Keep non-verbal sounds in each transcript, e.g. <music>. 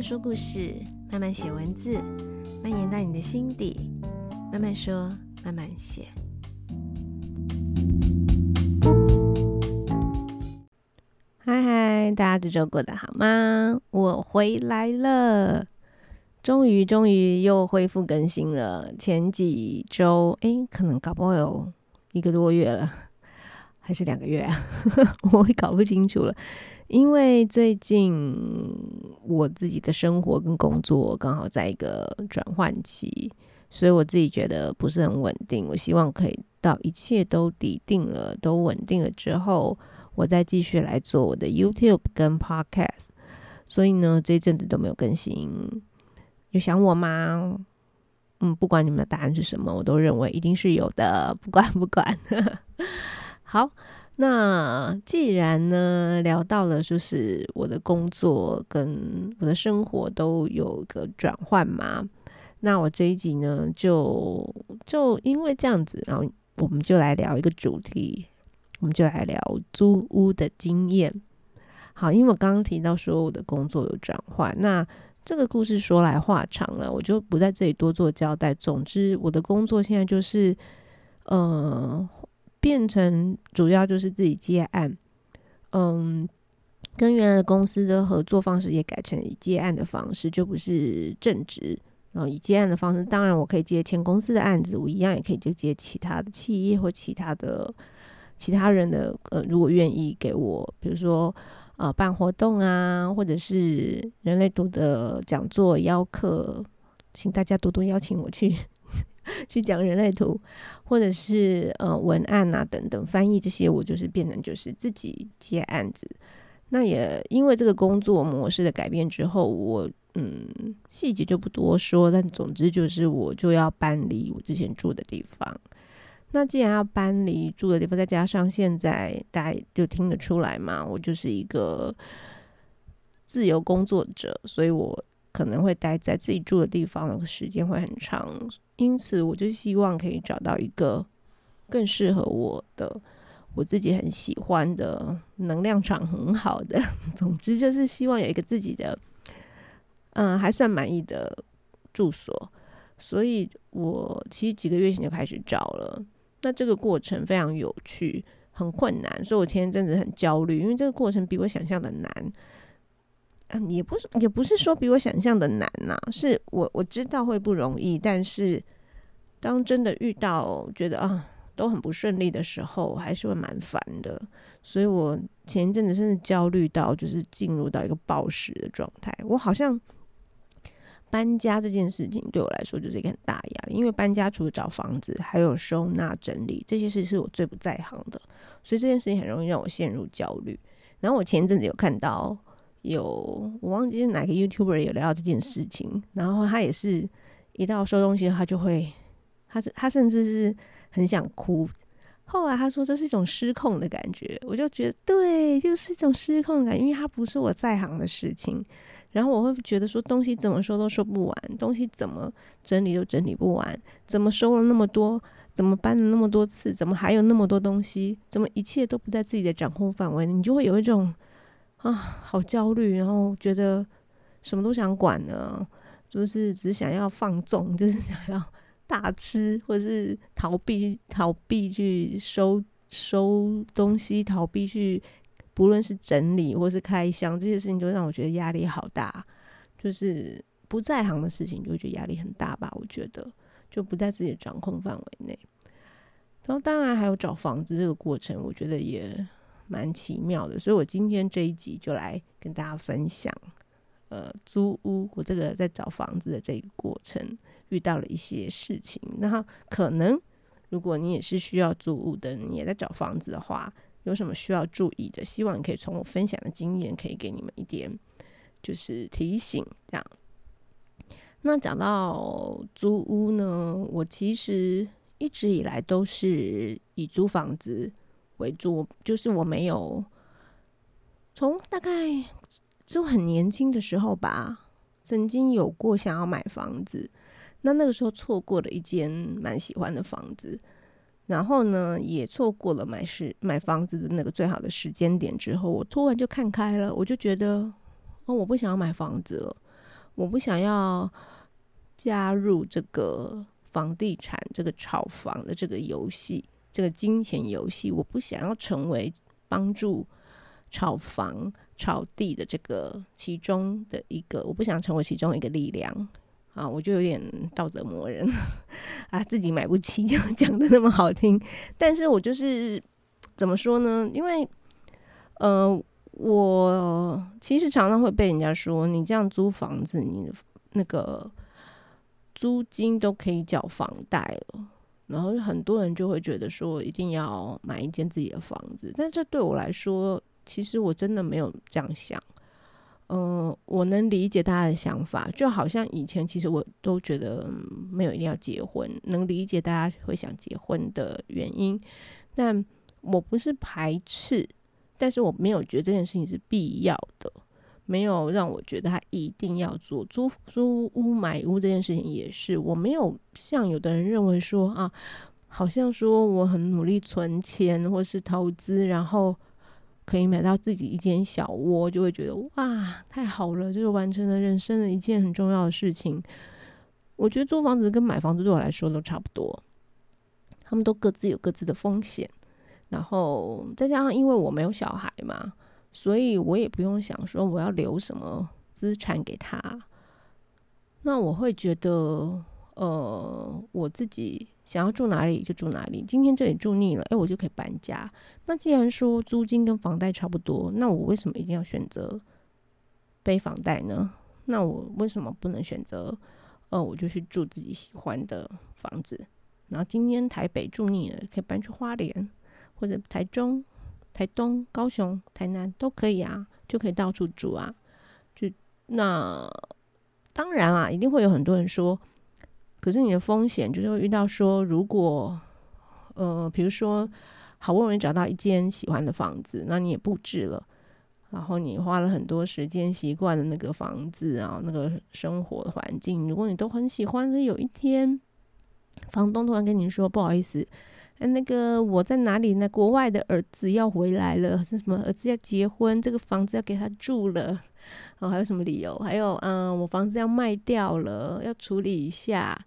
慢说故事，慢慢写文字，蔓延到你的心底。慢慢说，慢慢写。嗨嗨，大家这周过得好吗？我回来了，终于终于又恢复更新了。前几周，诶，可能搞不好有一个多月了，还是两个月啊？<laughs> 我也搞不清楚了。因为最近我自己的生活跟工作刚好在一个转换期，所以我自己觉得不是很稳定。我希望可以到一切都底定了、都稳定了之后，我再继续来做我的 YouTube 跟 Podcast。所以呢，这一阵子都没有更新。有想我吗？嗯，不管你们的答案是什么，我都认为一定是有的。不管不管，<laughs> 好。那既然呢，聊到了就是我的工作跟我的生活都有个转换嘛，那我这一集呢，就就因为这样子，然后我们就来聊一个主题，我们就来聊租屋的经验。好，因为我刚刚提到说我的工作有转换，那这个故事说来话长了，我就不在这里多做交代。总之，我的工作现在就是，呃。变成主要就是自己接案，嗯，跟原来的公司的合作方式也改成以接案的方式，就不是正职，然后以接案的方式，当然我可以接前公司的案子，我一样也可以就接其他的企业或其他的其他人的，呃，如果愿意给我，比如说呃办活动啊，或者是人类图的讲座邀客，请大家多多邀请我去。去讲人类图，或者是呃文案啊等等翻译这些，我就是变成就是自己接案子。那也因为这个工作模式的改变之后，我嗯细节就不多说，但总之就是我就要搬离我之前住的地方。那既然要搬离住的地方，再加上现在大家就听得出来嘛，我就是一个自由工作者，所以我可能会待在自己住的地方的时间会很长。因此，我就希望可以找到一个更适合我的、我自己很喜欢的、能量场很好的。<laughs> 总之，就是希望有一个自己的，嗯，还算满意的住所。所以我其实几个月前就开始找了。那这个过程非常有趣，很困难，所以我前一阵子很焦虑，因为这个过程比我想象的难。嗯，也不是，也不是说比我想象的难呐、是我我知道会不容易，但是当真的遇到觉得啊都很不顺利的时候，还是会蛮烦的。所以我前一阵子甚至焦虑到，就是进入到一个暴食的状态。我好像搬家这件事情对我来说就是一个很大压力，因为搬家除了找房子，还有收纳整理这些事是我最不在行的，所以这件事情很容易让我陷入焦虑。然后我前一阵子有看到。有我忘记是哪个 YouTuber 有聊到这件事情，然后他也是一到收东西，他就会，他他甚至是很想哭。后来他说这是一种失控的感觉，我就觉得对，就是一种失控感，因为它不是我在行的事情。然后我会觉得说东西怎么收都收不完，东西怎么整理都整理不完，怎么收了那么多，怎么搬了那么多次，怎么还有那么多东西，怎么一切都不在自己的掌控范围，你就会有一种。啊，好焦虑，然后觉得什么都想管呢，就是只想要放纵，<laughs> 就是想要大吃，或者是逃避逃避去收收东西，逃避去不论是整理或是开箱这些事情，就让我觉得压力好大。就是不在行的事情，就会觉得压力很大吧？我觉得就不在自己的掌控范围内。然后当然还有找房子这个过程，我觉得也。蛮奇妙的，所以我今天这一集就来跟大家分享，呃，租屋我这个在找房子的这个过程遇到了一些事情。然后可能如果你也是需要租屋的，你也在找房子的话，有什么需要注意的？希望你可以从我分享的经验，可以给你们一点就是提醒。这样，那讲到租屋呢，我其实一直以来都是以租房子。为主，就是我没有从大概就很年轻的时候吧，曾经有过想要买房子，那那个时候错过了一间蛮喜欢的房子，然后呢也错过了买时买房子的那个最好的时间点之后，我突然就看开了，我就觉得哦，我不想要买房子了，我不想要加入这个房地产这个炒房的这个游戏，这个金钱游戏。我不想要成为帮助炒房、炒地的这个其中的一个，我不想成为其中一个力量啊！我就有点道德磨人 <laughs> 啊，自己买不起，这 <laughs> 样讲的那么好听，但是我就是怎么说呢？因为呃。我其实常常会被人家说，你这样租房子，你的那个租金都可以缴房贷了。然后很多人就会觉得说，一定要买一间自己的房子。但这对我来说，其实我真的没有这样想。嗯、呃，我能理解大家的想法，就好像以前其实我都觉得、没有一定要结婚，能理解大家会想结婚的原因，但我不是排斥。但是我没有觉得这件事情是必要的，没有让我觉得他一定要做租租屋买屋这件事情也是，我没有像有的人认为说啊，好像说我很努力存钱或是投资，然后可以买到自己一间小窝，就会觉得哇，太好了，就是完成了人生的一件很重要的事情。我觉得租房子跟买房子对我来说都差不多，他们都各自有各自的风险。然后再加上，因为我没有小孩嘛，所以我也不用想说我要留什么资产给他。那我会觉得，呃，我自己想要住哪里就住哪里。今天这里住腻了，哎，我就可以搬家。那既然说租金跟房贷差不多，那我为什么一定要选择背房贷呢？那我为什么不能选择，呃，我就去住自己喜欢的房子？然后今天台北住腻了，可以搬去花莲。或者台中、台东、高雄、台南都可以啊，就可以到处住啊。就那当然啊，一定会有很多人说，可是你的风险就是会遇到说，如果呃，比如说好不容易找到一间喜欢的房子，那你也布置了，然后你花了很多时间习惯了那个房子啊，那个生活的环境，如果你都很喜欢，那有一天房东突然跟你说不好意思。那个我在哪里呢？国外的儿子要回来了，是什么儿子要结婚？这个房子要给他住了，哦，还有什么理由？还有，嗯，我房子要卖掉了，要处理一下，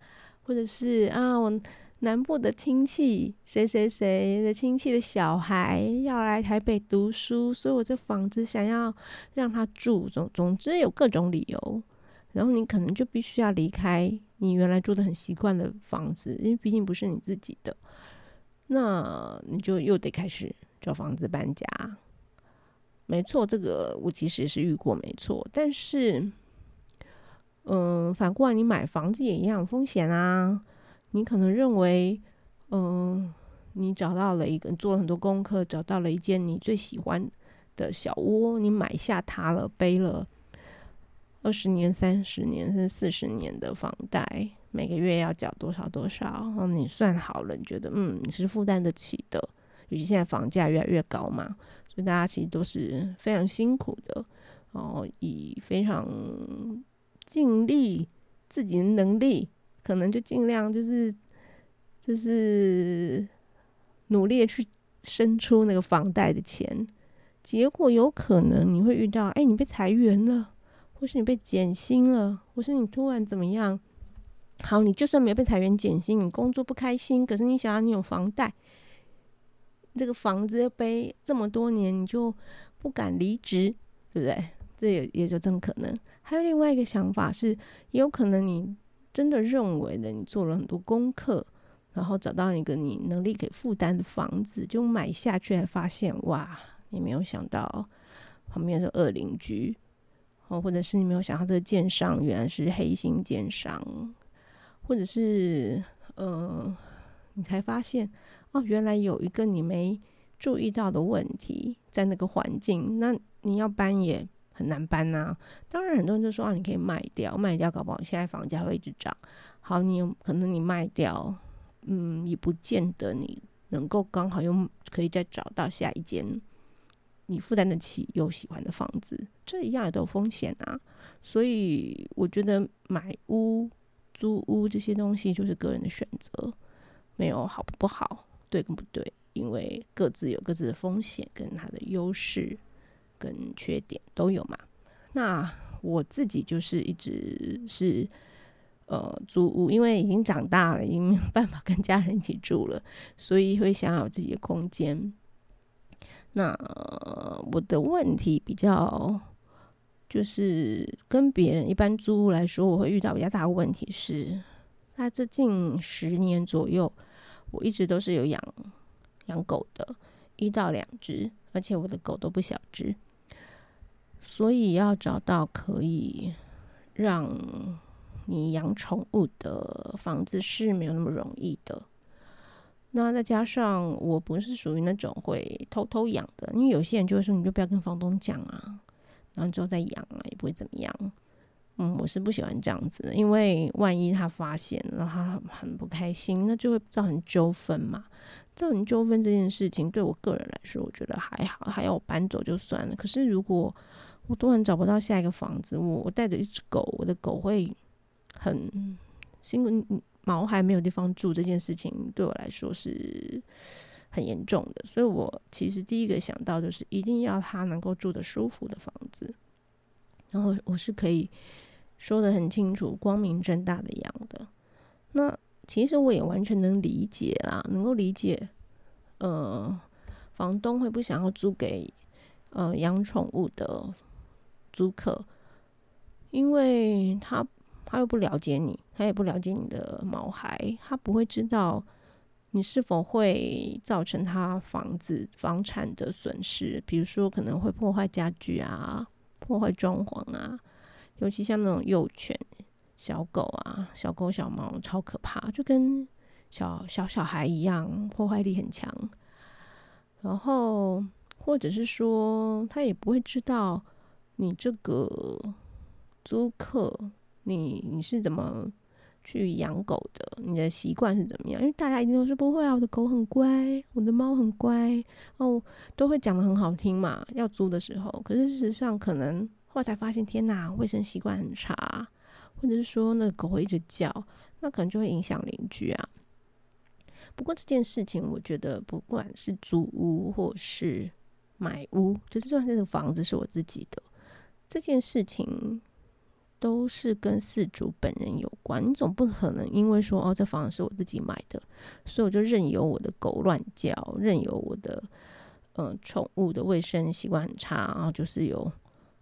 或者是啊，我南部的亲戚谁谁谁的亲戚的小孩要来台北读书，所以我这房子想要让他住。总总之有各种理由，然后你可能就必须要离开你原来住的很习惯的房子，因为毕竟不是你自己的。那你就又得开始找房子搬家，没错，这个我其实是遇过，没错。但是，嗯、反过来你买房子也一样风险啊。你可能认为，嗯、你找到了一个，做了很多功课，找到了一间你最喜欢的小窝，你买下它了，背了二十年、三十年甚至四十年的房贷。每个月要缴多少多少？然后你算好了，你觉得嗯，你是负担得起的。尤其现在房价越来越高嘛，所以大家其实都是非常辛苦的，然后以非常尽力自己的能力，可能就尽量就是就是努力的去生出那个房贷的钱。结果有可能你会遇到，哎，你被裁员了，或是你被减薪了，或是你突然怎么样？好，你就算没有被裁员减薪，你工作不开心，可是你想要你有房贷，这个房子要背这么多年，你就不敢离职，对不对？这也也就真可能。还有另外一个想法是，也有可能你真的认为的，你做了很多功课，然后找到一个你能力可以负担的房子，就买下去，发现哇，你没有想到旁边是恶邻居，哦，或者是你没有想到这个建商原来是黑心建商。或者是，呃，你才发现哦，原来有一个你没注意到的问题在那个环境，那你要搬也很难搬呐、啊。当然，很多人就说啊，你可以卖掉，卖掉搞不好现在房价会一直涨。好，你有可能你卖掉，嗯，也不见得你能够刚好又可以再找到下一间你负担得起又喜欢的房子，这一样也都有风险啊。所以我觉得买屋。租屋这些东西就是个人的选择，没有好不好，对跟不对，因为各自有各自的风险跟它的优势跟缺点都有嘛。那我自己就是一直是呃租屋，因为已经长大了，已经没有办法跟家人一起住了，所以会想要有自己的空间。那我的问题比较就是跟别人一般租屋来说，我会遇到比较大的问题是，那这近十年左右，我一直都是有养养狗的，一到两只，而且我的狗都不小只，所以要找到可以让你养宠物的房子是没有那么容易的。那再加上我不是属于那种会偷偷养的，因为有些人就会说，你就不要跟房东讲啊，然后之后再养啊，也不会怎么样。嗯，我是不喜欢这样子的，因为万一他发现，然后他很不开心，那就会造成纠纷嘛。造成纠纷这件事情，对我个人来说，我觉得还好，还要我搬走就算了。可是如果我突然找不到下一个房子，我我带着一只狗，我的狗会很辛苦。毛还没有地方住这件事情对我来说是很严重的，所以我其实第一个想到就是一定要他能够住的舒服的房子，然后我是可以说的很清楚、光明正大的养的。那其实我也完全能理解啦，能够理解，呃，房东会不想要租给呃养宠物的租客，因为他。他又不了解你，他也不了解你的毛孩，他不会知道你是否会造成他房子房产的损失，比如说可能会破坏家具啊，破坏装潢啊，尤其像那种幼犬、小狗啊，小狗小猫超可怕，就跟小小小孩一样，破坏力很强。然后或者是说，他也不会知道你这个租客。你你是怎么去养狗的？你的习惯是怎么样？因为大家一定都说不会啊，我的狗很乖，我的猫很乖哦，都会讲得很好听嘛。要租的时候，可是事实上可能后来才发现，天哪，卫生习惯很差，或者是说那个狗会一直叫，那可能就会影响邻居啊。不过这件事情，我觉得不管是租屋或是买屋，就是就算这个房子是我自己的，这件事情。都是跟饲主本人有关，你总不可能因为说哦，这房子是我自己买的，所以我就任由我的狗乱叫，任由我的呃宠物的卫生习惯很差，然后就是有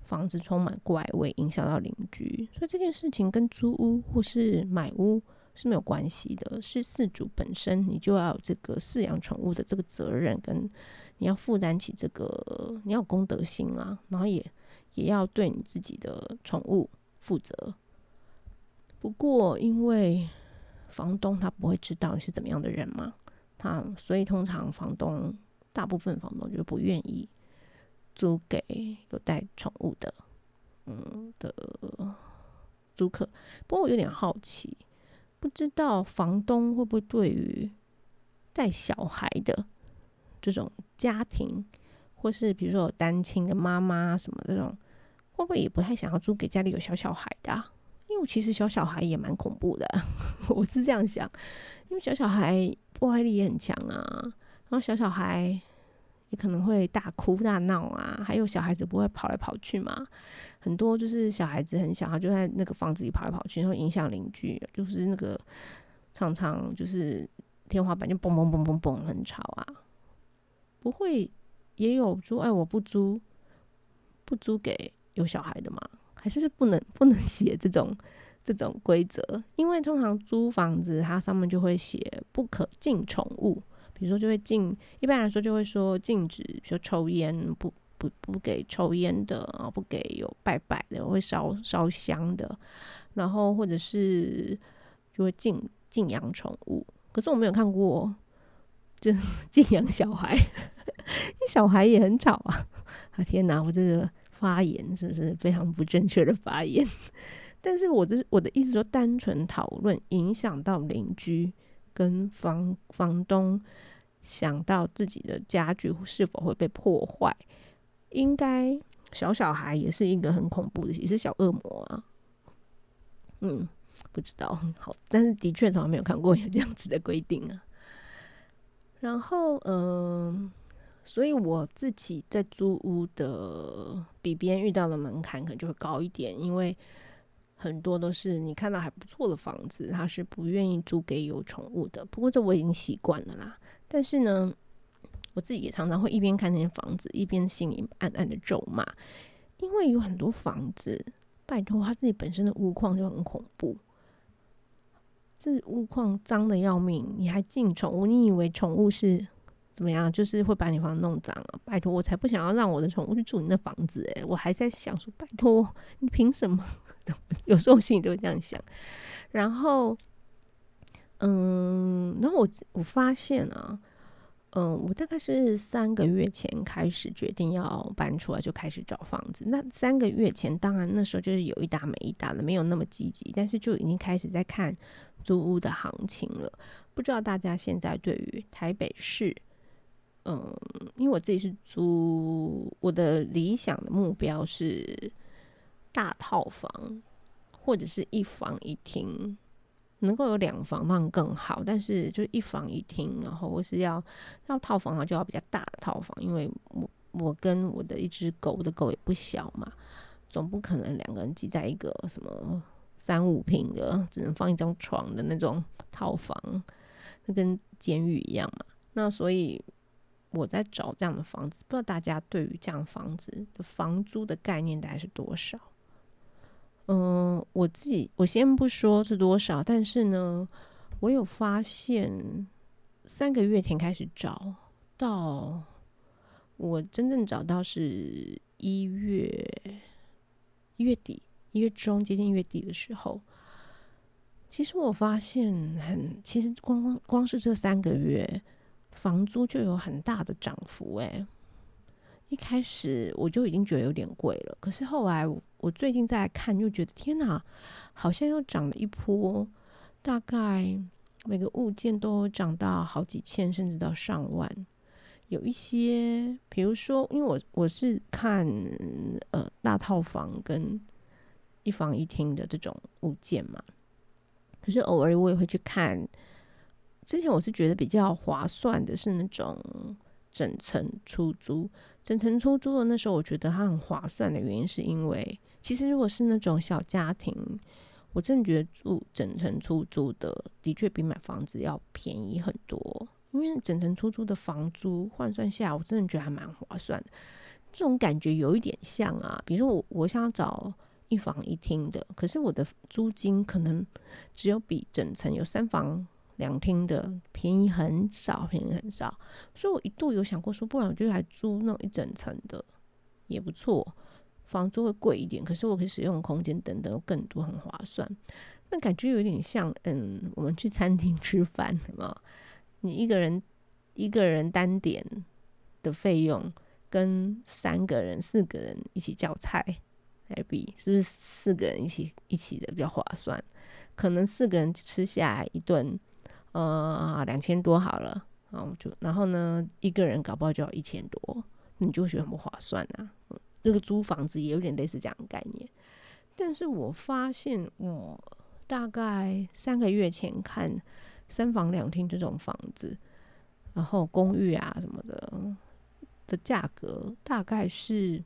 房子充满怪味，影响到邻居。所以这件事情跟租屋或是买屋是没有关系的，是饲主本身你就要有这个饲养宠物的这个责任，跟你要负担起这个，你要有公德心啊，然后也也要对你自己的宠物。负责。不过，因为房东他不会知道你是怎么样的人嘛，他所以通常房东大部分房东就不愿意租给有带宠物的，嗯的租客。不过我有点好奇，不知道房东会不会对于带小孩的这种家庭，或是比如说有单亲的妈妈什么这种。会不会也不太想要租给家里有小小孩的？因为其实小小孩也蛮恐怖的，<laughs> 我是这样想。因为小小孩破坏力也很强啊，然后小小孩也可能会大哭大闹啊，还有小孩子不会跑来跑去嘛。很多就是小孩子很小，他就在那个房子里跑来跑去，然后影响邻居，就是那个常常就是天花板就嘣嘣嘣嘣嘣很吵啊。不会也有租，哎，我不租，不租给。有小孩的吗？还是是不能不能写这种这种规则？因为通常租房子，它上面就会写不可进宠物，比如说就会禁，一般来说就会说禁止，比如说抽烟，不不不给抽烟的啊，不给有拜拜的，会烧烧香的，然后或者是就会禁禁养宠物。可是我没有看过，就 <laughs> 禁养小孩，<laughs> 小孩也很吵啊！<laughs> 啊天哪，我这个。发言是不是非常不正确的发言？<laughs> 但是我的我的意思说，单纯讨论影响到邻居跟房房东，想到自己的家具是否会被破坏，应该小小孩也是一个很恐怖的，也是小恶魔啊。嗯，不知道，好，但是的确从来没有看过有这样子的规定啊。然后，嗯、所以我自己在租屋的比别人遇到的门槛可能就会高一点，因为很多都是你看到还不错的房子，他是不愿意租给有宠物的。不过这我已经习惯了啦。但是呢，我自己也常常会一边看那些房子，一边心里暗暗的咒骂，因为有很多房子，拜托他自己本身的屋况就很恐怖。这屋况脏的要命，你还进宠物？你以为宠物是怎么样？就是会把你房子弄脏了？拜托，我才不想要让我的宠物去住你那房子诶，我还在想说，拜托，你凭什么？<laughs> 有时候心里都会这样想。然后，嗯，然后我我发现啊。嗯，我大概是三个月前开始决定要搬出来，就开始找房子。那三个月前，当然那时候就是有一搭没一搭的，没有那么积极，但是就已经开始在看租屋的行情了。不知道大家现在对于台北市，嗯，因为我自己是租，我的理想的目标是大套房或者是一房一厅。能够有两房当然更好，但是就一房一厅，然后我是要要套房的话就要比较大的套房，因为我我跟我的一只狗，的狗也不小嘛，总不可能两个人挤在一个什么三五平的，只能放一张床的那种套房，那跟监狱一样嘛。那所以我在找这样的房子，不知道大家对于这样房子的房租的概念大概是多少？嗯，我自己我先不说是多少，但是呢，我有发现三个月前开始找到，我真正找到是一月一月底一月中接近月底的时候，其实我发现很，其实光光光是这三个月房租就有很大的涨幅诶。一开始我就已经觉得有点贵了，可是后来我最近再看，又觉得天哪，好像又涨了一波，大概每个物件都涨到好几千，甚至到上万。有一些，比如说，因为我我是看呃大套房跟一房一厅的这种物件嘛，可是偶尔我也会去看。之前我是觉得比较划算的是那种整层出租。整层出租的那时候，我觉得它很划算的原因，是因为其实如果是那种小家庭，我真的觉得住整层出租的的确比买房子要便宜很多。因为整层出租的房租换算下来，我真的觉得还蛮划算的。这种感觉有一点像啊，比如说我我想找一房一厅的，可是我的租金可能只有比整层有三房。两厅的便宜很少，便宜很少，所以我一度有想过说，不然我就来租那种一整层的也不错，房租会贵一点，可是我可以使用空间等等更多，很划算。那感觉有点像，嗯，我们去餐厅吃饭，什么？你一个人 <laughs> 一个人单点的费用，跟三个人、四个人一起叫菜来比，是不是四个人一起一起的比较划算？可能四个人吃下来一顿。呃，两千多好了，然后就然后呢，一个人搞不好就要一千多，你就觉得很不划算啊。嗯，这个租房子也有点类似这样的概念。但是我发现，我大概三个月前看三房两厅这种房子，然后公寓啊什么的的价格，大概是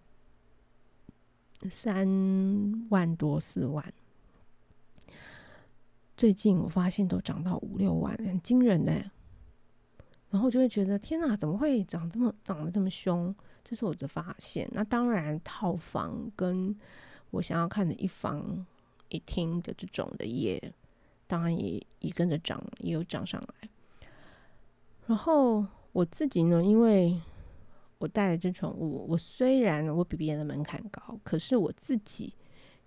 三万多四万。最近我发现都涨到五六万，很惊人呢。然后我就会觉得天哪，怎么会涨这么涨得这么凶？这是我的发现。那当然，套房跟我想要看的一房一厅的这种的也，当然也也跟着涨，也有涨上来。然后我自己呢，因为我带了只宠物，我虽然我比别人的门槛高，可是我自己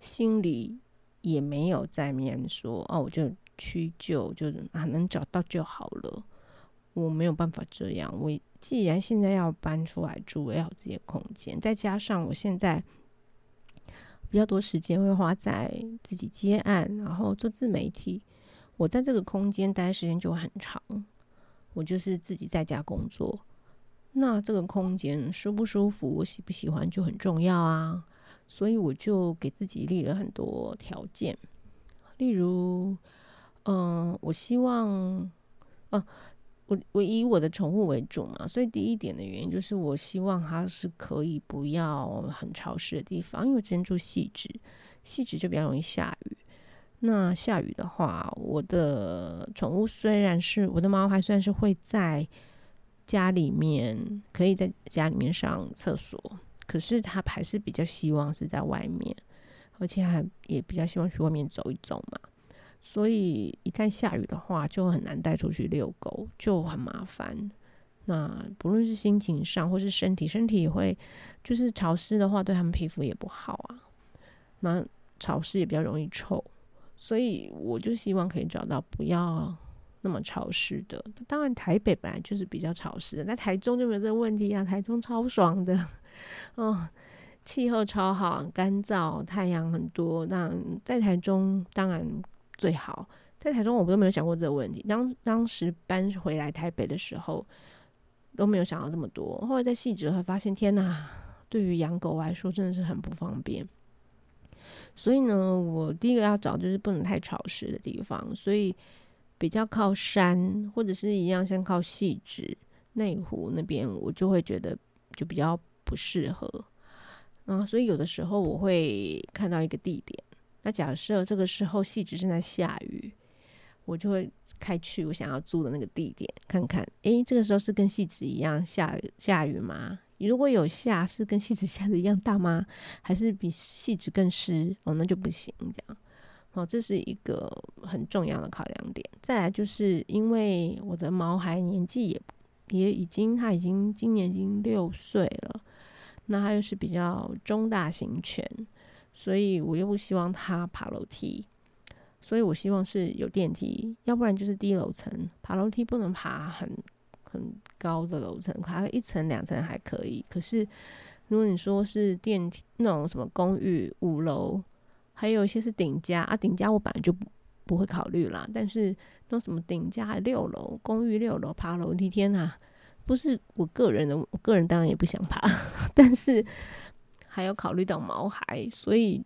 心里。也没有在面说哦，我就屈就，就啊能找到就好了。我没有办法这样。我既然现在要搬出来住，要有自己的空间，再加上我现在比较多时间会花在自己接案，然后做自媒体。我在这个空间待时间就很长。我就是自己在家工作，那这个空间舒不舒服，我喜不喜欢就很重要啊。所以我就给自己立了很多条件，例如，嗯、我希望，啊、我我以我的宠物为主嘛，所以第一点的原因就是我希望它是可以不要很潮湿的地方，因为我之前住汐止，汐止就比较容易下雨。那下雨的话，我的宠物虽然是我的猫，还算是会在家里面，可以在家里面上厕所，可是它还是比较希望是在外面，而且还也比较希望去外面走一走嘛。所以一旦下雨的话，就很难带出去遛狗，就很麻烦。那不论是心情上，或是身体，身体也会就是潮湿的话，对他们皮肤也不好啊。那潮湿也比较容易臭。所以我就希望可以找到不要那么潮湿的。当然，台北本来就是比较潮湿的，在台中就没有这个问题啊。台中超爽的，哦，气候超好，干燥，太阳很多。那在台中当然最好。在台中我都没有想过这个问题。当当时搬回来台北的时候，都没有想到这么多。后来在汐止会发现，天哪，对于养狗来说真的是很不方便。所以呢，我第一个要找就是不能太潮湿的地方，所以比较靠山或者是一样像靠汐止、内湖那边，我就会觉得就比较不适合。啊，所以有的时候我会看到一个地点，那假设这个时候汐止正在下雨，我就会开去我想要租的那个地点看看，诶，这个时候是跟汐止一样下下雨吗？如果有下，是跟汐止下的一样大吗？还是比汐止更湿？哦，那就不行。这样，哦，这是一个很重要的考量点。再来就是因为我的毛孩年纪也也已经，他已经今年已经六岁了，那他又是比较中大型犬，所以我又不希望他爬楼梯，所以我希望是有电梯，要不然就是低楼层，爬楼梯不能爬很。很高的楼层，爬个一层两层还可以。可是如果你说是电梯那种什么公寓五楼，还有一些是顶家啊，顶家我本来就不不会考虑啦。但是那什么顶家六楼公寓六楼爬楼梯，天啊，不是我个人的，我个人当然也不想爬。<laughs> 但是还有考虑到毛孩，所以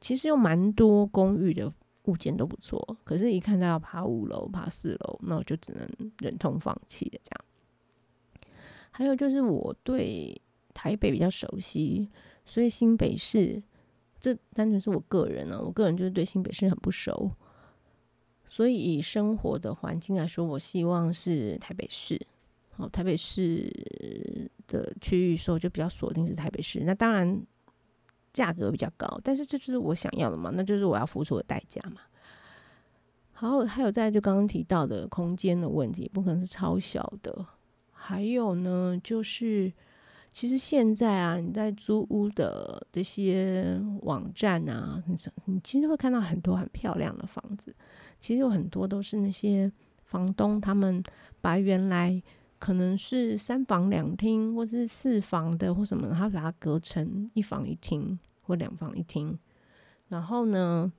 其实有蛮多公寓的。物件都不错，可是，一看到要爬五楼、爬四楼，那我就只能忍痛放弃了。这样，还有就是我对台北比较熟悉，所以新北市，这单纯是我个人呢、啊，我个人就是对新北市很不熟，所以以生活的环境来说，我希望是台北市。哦，台北市的区域说就比较锁定是台北市，那当然。价格比较高，但是这就是我想要的嘛，那就是我要付出的代价嘛。好，还有在就刚刚提到的空间的问题，不可能是超小的。还有呢，就是其实现在啊，你在租屋的这些网站啊，你其实会看到很多很漂亮的房子，其实有很多都是那些房东他们把原来。可能是三房两厅，或者是四房的，或什么，他把它隔成一房一厅或两房一厅。然后呢，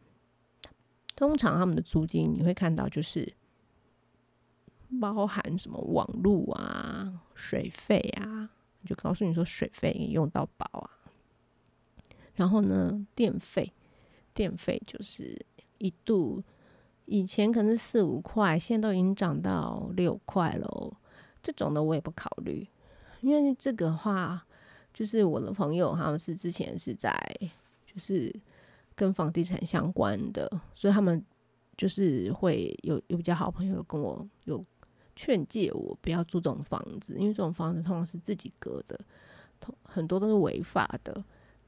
通常他们的租金你会看到就是包含什么网路啊、水费啊，就告诉你说水费你用到饱啊。然后呢，电费，电费就是一度以前可能是四五块，现在都已经涨到六块喽。这种的我也不考虑，因为这个话就是我的朋友他们是之前是在就是跟房地产相关的，所以他们就是会有有比较好朋友跟我有劝诫我不要租这种房子，因为这种房子通常是自己隔的，很多都是违法的。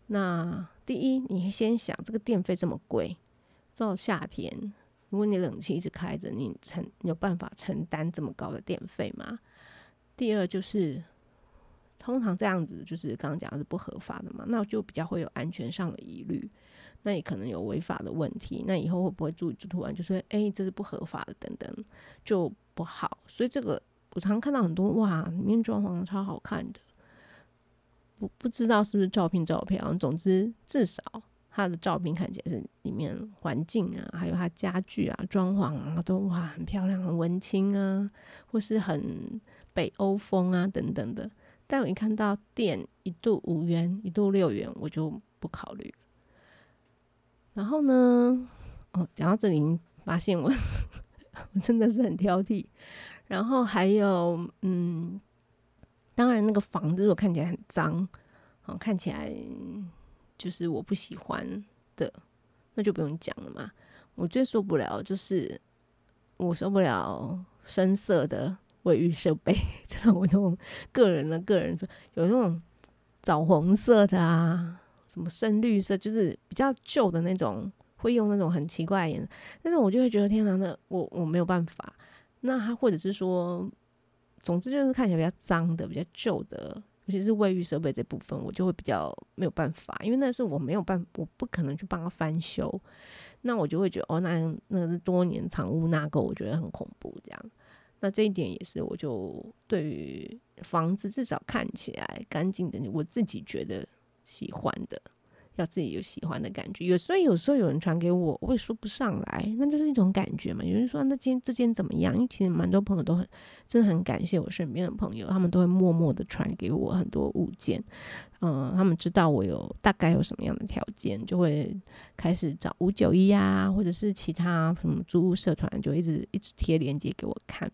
那第一，你先想这个电费这么贵，到夏天如果你冷气一直开着，你承有办法承担这么高的电费吗？第二就是，通常这样子就是刚刚讲的是不合法的嘛，那就比较会有安全上的疑虑，那也可能有违法的问题，那以后会不会住就突然就说，哎、这是不合法的等等，就不好。所以这个我常看到很多哇，里面装潢超好看的，不不知道是不是照片照片啊，总之至少他的照片看起来是里面环境啊，还有他家具啊、装潢啊都哇很漂亮、很文青啊，或是很。北欧风啊，等等的，但我一看到电一度五元，一度六元，我就不考虑。然后呢，哦，讲到这里，发现我 <laughs> 我真的是很挑剔。然后还有，嗯，当然那个房子如果看起来很脏，哦，看起来就是我不喜欢的，那就不用讲了嘛。我最受不了就是我受不了深色的卫浴设备，<laughs> 这种我那种 <laughs> 个人的个人有那种枣红色的啊，什么深绿色，就是比较旧的那种，会用那种很奇怪的颜色，那种我就会觉得天哪，那我我没有办法。那他或者是说，总之就是看起来比较脏的、比较旧的，尤其是卫浴设备这部分，我就会比较没有办法，因为那是我没有办，我不可能去帮他翻修。那我就会觉得，哦，那那个是多年藏污纳垢，我觉得很恐怖。这样，那这一点也是，我就对于房子至少看起来干净整洁，我自己觉得喜欢的。要自己有喜欢的感觉，有所以有时候有人传给我，我也说不上来，那就是一种感觉嘛。有人说那今这间怎么样？因为其实蛮多朋友都很真的很感谢我身边的朋友，他们都会默默的传给我很多物件。嗯、他们知道我有大概有什么样的条件，就会开始找五九一啊，或者是其他什么租屋社团，就一直一直贴链接给我看。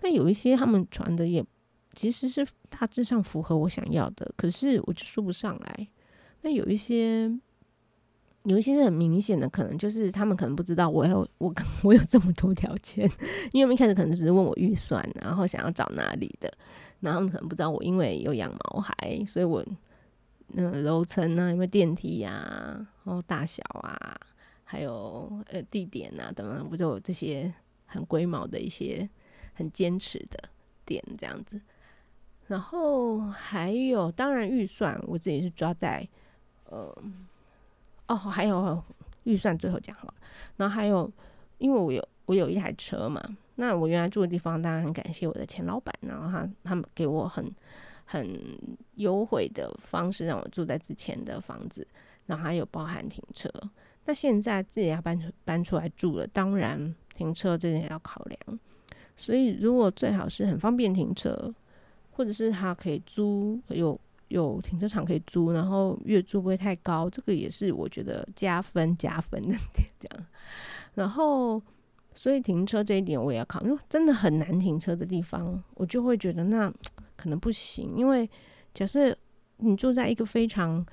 那有一些他们传的也其实是大致上符合我想要的，可是我就说不上来。那有一些，有一些是很明显的，可能就是他们可能不知道我有我我有这么多条件，<laughs> 因为我们一开始可能只是问我预算，然后想要找哪里的，然后他们可能不知道我因为有养毛孩，所以我那楼层啊，有没有电梯呀、啊，然后大小啊，还有呃地点啊等等，不就有这些很龟毛的一些很坚持的点这样子，然后还有当然预算我自己是抓在。呃，哦，还有预算最后讲好了，然后还有，因为我有我有一台车嘛，那我原来住的地方当然很感谢我的前老板，然后他他们给我很很优惠的方式让我住在之前的房子，然后还有包含停车。那现在自己要搬出搬出来住了，当然停车这点要考量，所以如果最好是很方便停车，或者是他可以租有。有停车场可以租，然后月租不会太高，这个也是我觉得加分加分的 <laughs> 点。这样，然后所以停车这一点我也要考虑。如果真的很难停车的地方，我就会觉得那可能不行。因为假设你住在一个非常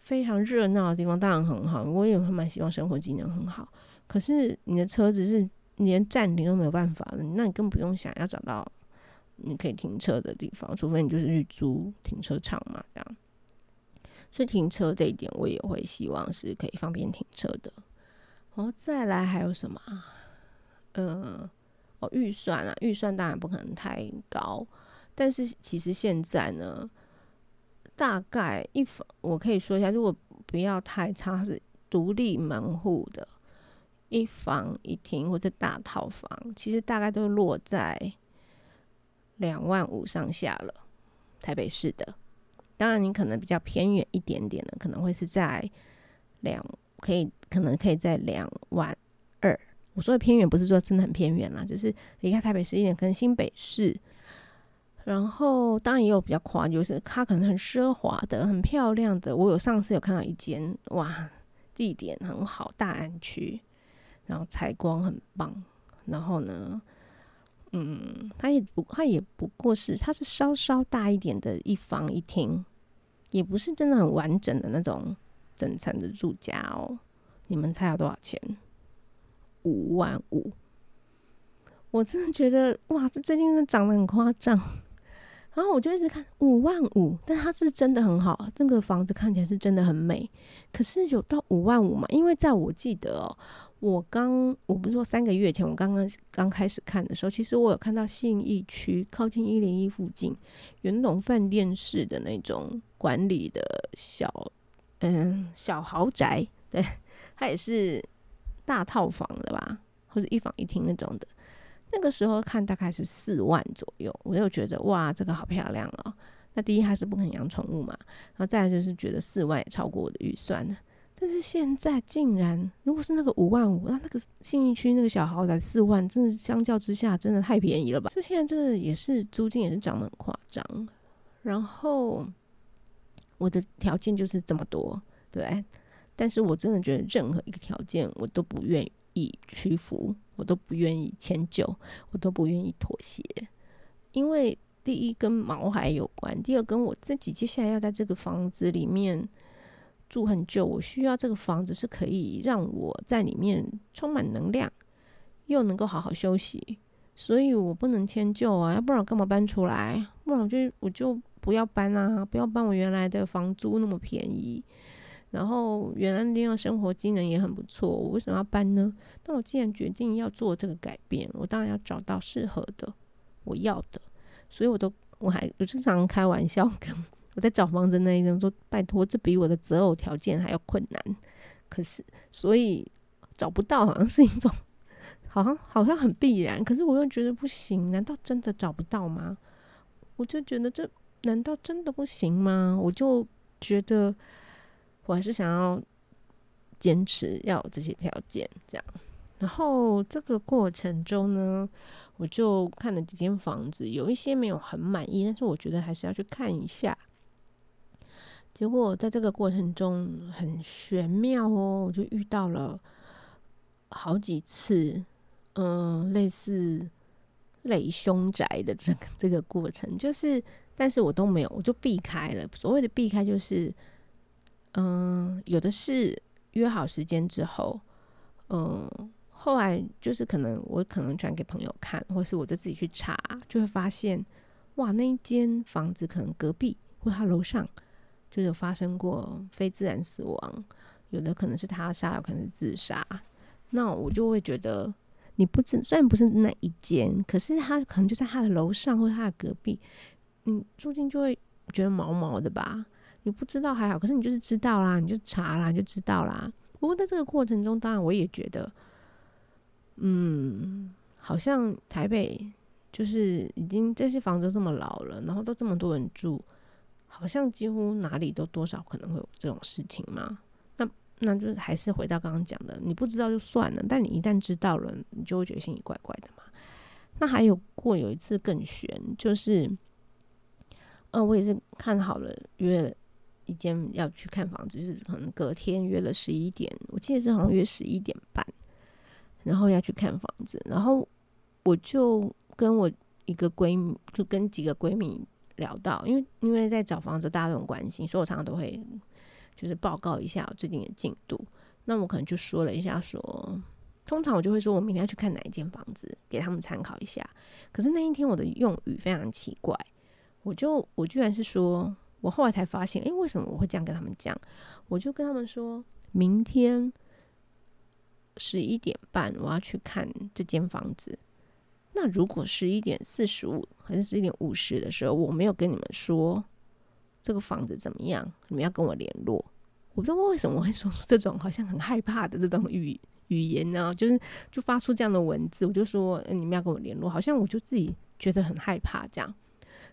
非常热闹的地方，当然很好，我也蛮希望生活机能很好。可是你的车子是连暂停都没有办法的，那你更不用想要找到。你可以停车的地方，除非你就是去租停车场嘛，这样。所以停车这一点，我也会希望是可以方便停车的。然后再来还有什么？呃，哦，预算啊，预算当然不可能太高，但是其实现在呢，大概一房，我可以说一下，如果不要太差，是独立门户的一房一厅或者大套房，其实大概都落在。两万五上下了，台北市的。当然，你可能比较偏远一点点的，可能会是在两，可以可能可以在两万二。我说的偏远，不是说真的很偏远啦，就是离开台北市一点，可能新北市。然后，当然也有比较夸，就是它可能很奢华的、很漂亮的。我有上次有看到一间，哇，地点很好，大安区，然后采光很棒。然后呢，嗯，它也不，它也不过是，它是稍稍大一点的一房一厅，也不是真的很完整的那种整层的住家哦。你们猜要多少钱？五万五！我真的觉得哇，这最近是涨得很夸张。然后我就一直看五万五，但它是真的很好，这个房子看起来是真的很美。可是有到五万五嘛？因为在我记得哦。我刚我不是说三个月前我刚刚刚开始看的时候，其实我有看到信义区靠近一零一附近有那种饭店式的那种管理的小嗯小豪宅，对，它也是大套房的吧，或者一房一厅那种的。那个时候看大概是四万左右，我就觉得哇，这个好漂亮哦。那第一还是不肯养宠物嘛，然后再来就是觉得四万也超过我的预算了。但是现在竟然，如果是那个五万五，那那个信义区那个小豪宅四万，真的相较之下真的太便宜了吧？就现在这也是租金也是涨得很夸张。然后我的条件就是这么多，对，但是我真的觉得任何一个条件我都不愿意屈服，我都不愿意迁就，我都不愿意妥协，因为第一跟毛孩有关，第二跟我自己接下来要在这个房子里面住很久，我需要这个房子是可以让我在里面充满能量，又能够好好休息，所以我不能迁就啊，要不然我干嘛搬出来？不然我就我就不要搬啊，不要搬我原来的房租那么便宜。然后原来那地方生活机能也很不错，我为什么要搬呢？但我既然决定要做这个改变，我当然要找到适合的我要的。所以我都我还我经常开玩笑跟 <laughs> 我在找房子那一阵说，拜托，这比我的择偶条件还要困难。可是所以找不到好像是一种好像好像很必然，可是我又觉得不行，难道真的找不到吗？我就觉得这难道真的不行吗？我就觉得。我还是想要坚持要有这些条件，这样。然后这个过程中呢，我就看了几间房子，有一些没有很满意，但是我觉得还是要去看一下。结果在这个过程中很玄妙哦，我就遇到了好几次，嗯，类似类凶宅的这个这个过程，就是，但是我都没有，我就避开了。所谓的避开，就是。嗯，有的是约好时间之后，嗯，后来就是可能我可能转给朋友看，或是我就自己去查，就会发现，哇，那一间房子可能隔壁或他楼上就有发生过非自然死亡，有的可能是他杀，有可能是自杀，那我就会觉得，你不知虽然不是那一间，可是他可能就在他的楼上或他的隔壁，你住进就会觉得毛毛的吧。你不知道还好，可是你就是知道啦，你就查啦，就知道啦。不过在这个过程中，当然我也觉得，嗯，好像台北就是已经这些房子这么老了，然后都这么多人住，好像几乎哪里都多少可能会有这种事情嘛。那那就是还是回到刚刚讲的，你不知道就算了，但你一旦知道了，你就会觉得心里怪怪的嘛。那还有过有一次更悬，就是，呃，我也是看好了约。一间要去看房子，就是可能隔天约了十一点，我记得是好像约十一点半，然后要去看房子，然后我就跟我一个闺蜜，就跟几个闺蜜聊到，因为因为在找房子，大家都很关心，所以我常常都会就是报告一下我最近的进度。那我可能就说了一下说，通常我就会说我明天要去看哪一间房子，给他们参考一下。可是那一天我的用语非常奇怪，我就我居然是说。我后来才发现，诶，为什么我会这样跟他们讲？我就跟他们说，明天十一点半我要去看这间房子。那如果十一点四十五还是十一点五十的时候，我没有跟你们说这个房子怎么样，你们要跟我联络。我不知道为什么会说出这种好像很害怕的这种语语言呢？就是就发出这样的文字，我就说你们要跟我联络，好像我就自己觉得很害怕这样。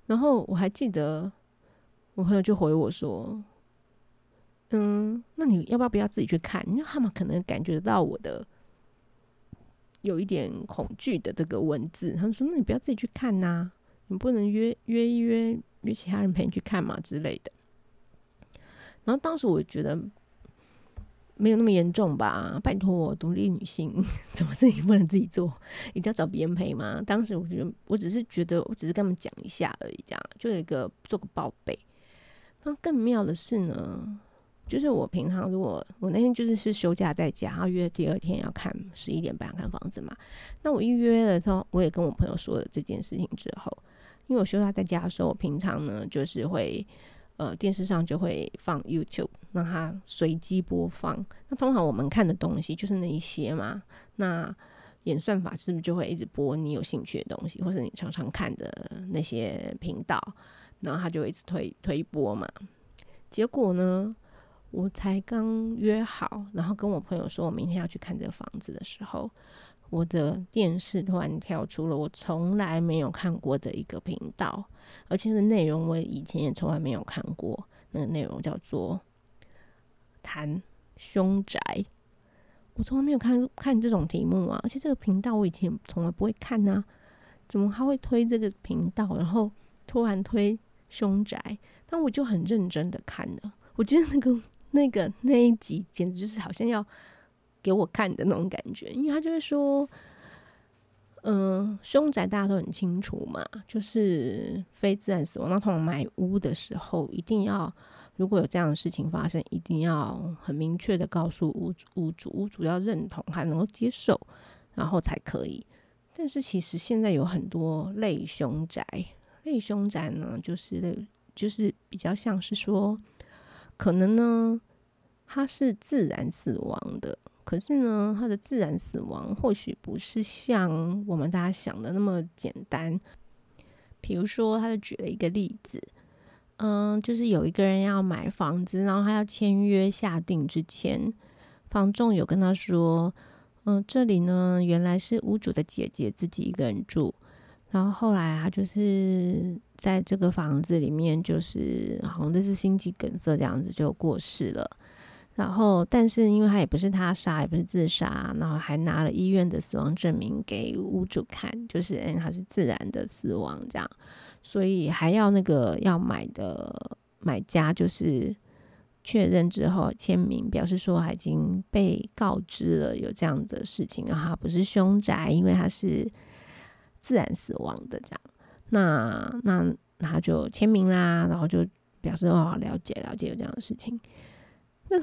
然后我还记得。我朋友就回我说：“嗯，那你要不要不要自己去看？因为他们可能感觉得到我的有一点恐惧的这个文字。他们说：‘那你不要自己去看呐、你不能约约一约约其他人陪你去看嘛之类的。’然后当时我觉得没有那么严重吧，拜托我独立女性，<laughs> 什么事情不能自己做？一定要找别人陪吗？当时我觉得，我只是觉得，我只是跟他们讲一下而已，这样就有一个做个报备。”那更妙的是呢，就是我平常如果我那天就是是休假在家，然后约第二天要看十一点半看房子嘛。那我一约了之后，我也跟我朋友说了这件事情之后，因为我休假在家的时候，我平常呢就是会呃电视上就会放 YouTube，让它随机播放。那通常我们看的东西就是那一些嘛。那演算法是不是就会一直播你有兴趣的东西，或是你常常看的那些频道？然后他就会一直推推播嘛，结果呢，我才刚约好，然后跟我朋友说我明天要去看这个房子的时候，我的电视突然跳出了我从来没有看过的一个频道，而且是内容我以前也从来没有看过，那个内容叫做谈凶宅，我从来没有看看这种题目啊，而且这个频道我以前从来不会看呢、怎么他会推这个频道，然后突然推。凶宅，但我就很认真的看了，我觉得那个那个那一集简直就是好像要给我看的那种感觉，因为他就会说，嗯、凶宅大家都很清楚嘛，就是非自然死亡。那通常买屋的时候，一定要如果有这样的事情发生，一定要很明确的告诉屋，屋主，屋主要认同还能够接受，然后才可以。但是其实现在有很多类凶宅，类凶宅呢，就是类就是比较像是说，可能呢，他是自然死亡的。可是呢，他的自然死亡或许不是像我们大家想的那么简单。比如说，他就举了一个例子，嗯，就是有一个人要买房子，然后他要签约下定之前，房仲有跟他说，嗯，这里呢原来是屋主的姐姐自己一个人住，然后后来他就是在这个房子里面，就是好像这是心肌梗塞这样子就过世了。然后，但是因为他也不是他杀，也不是自杀，然后还拿了医院的死亡证明给屋主看，就是嗯，他是自然的死亡这样，所以还要那个要买的买家就是确认之后签名，表示说已经被告知了有这样的事情，然后他不是凶宅，因为他是自然死亡的这样，那那他就签名啦，然后就表示哦，了解了解有这样的事情。那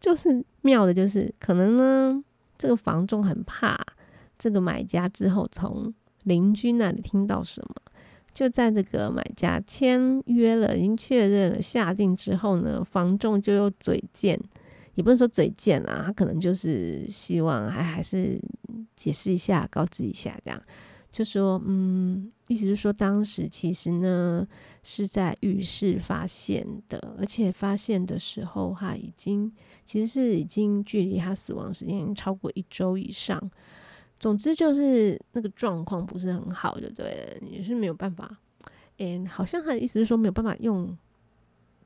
就是妙的，就是可能呢，这个房仲很怕这个买家之后从邻居那里听到什么，就在这个买家签约了、已经确认了、下定之后呢，房仲就有嘴贱，也不能说嘴贱啊，他可能就是希望还还是解释一下、告知一下这样。就说，嗯，意思是说，当时其实呢是在浴室发现的，而且发现的时候，哈已经其实是已经距离他死亡时间已经超过一周以上。总之就是那个状况不是很好，就对了，也是没有办法。嗯，好像他的意思是说没有办法用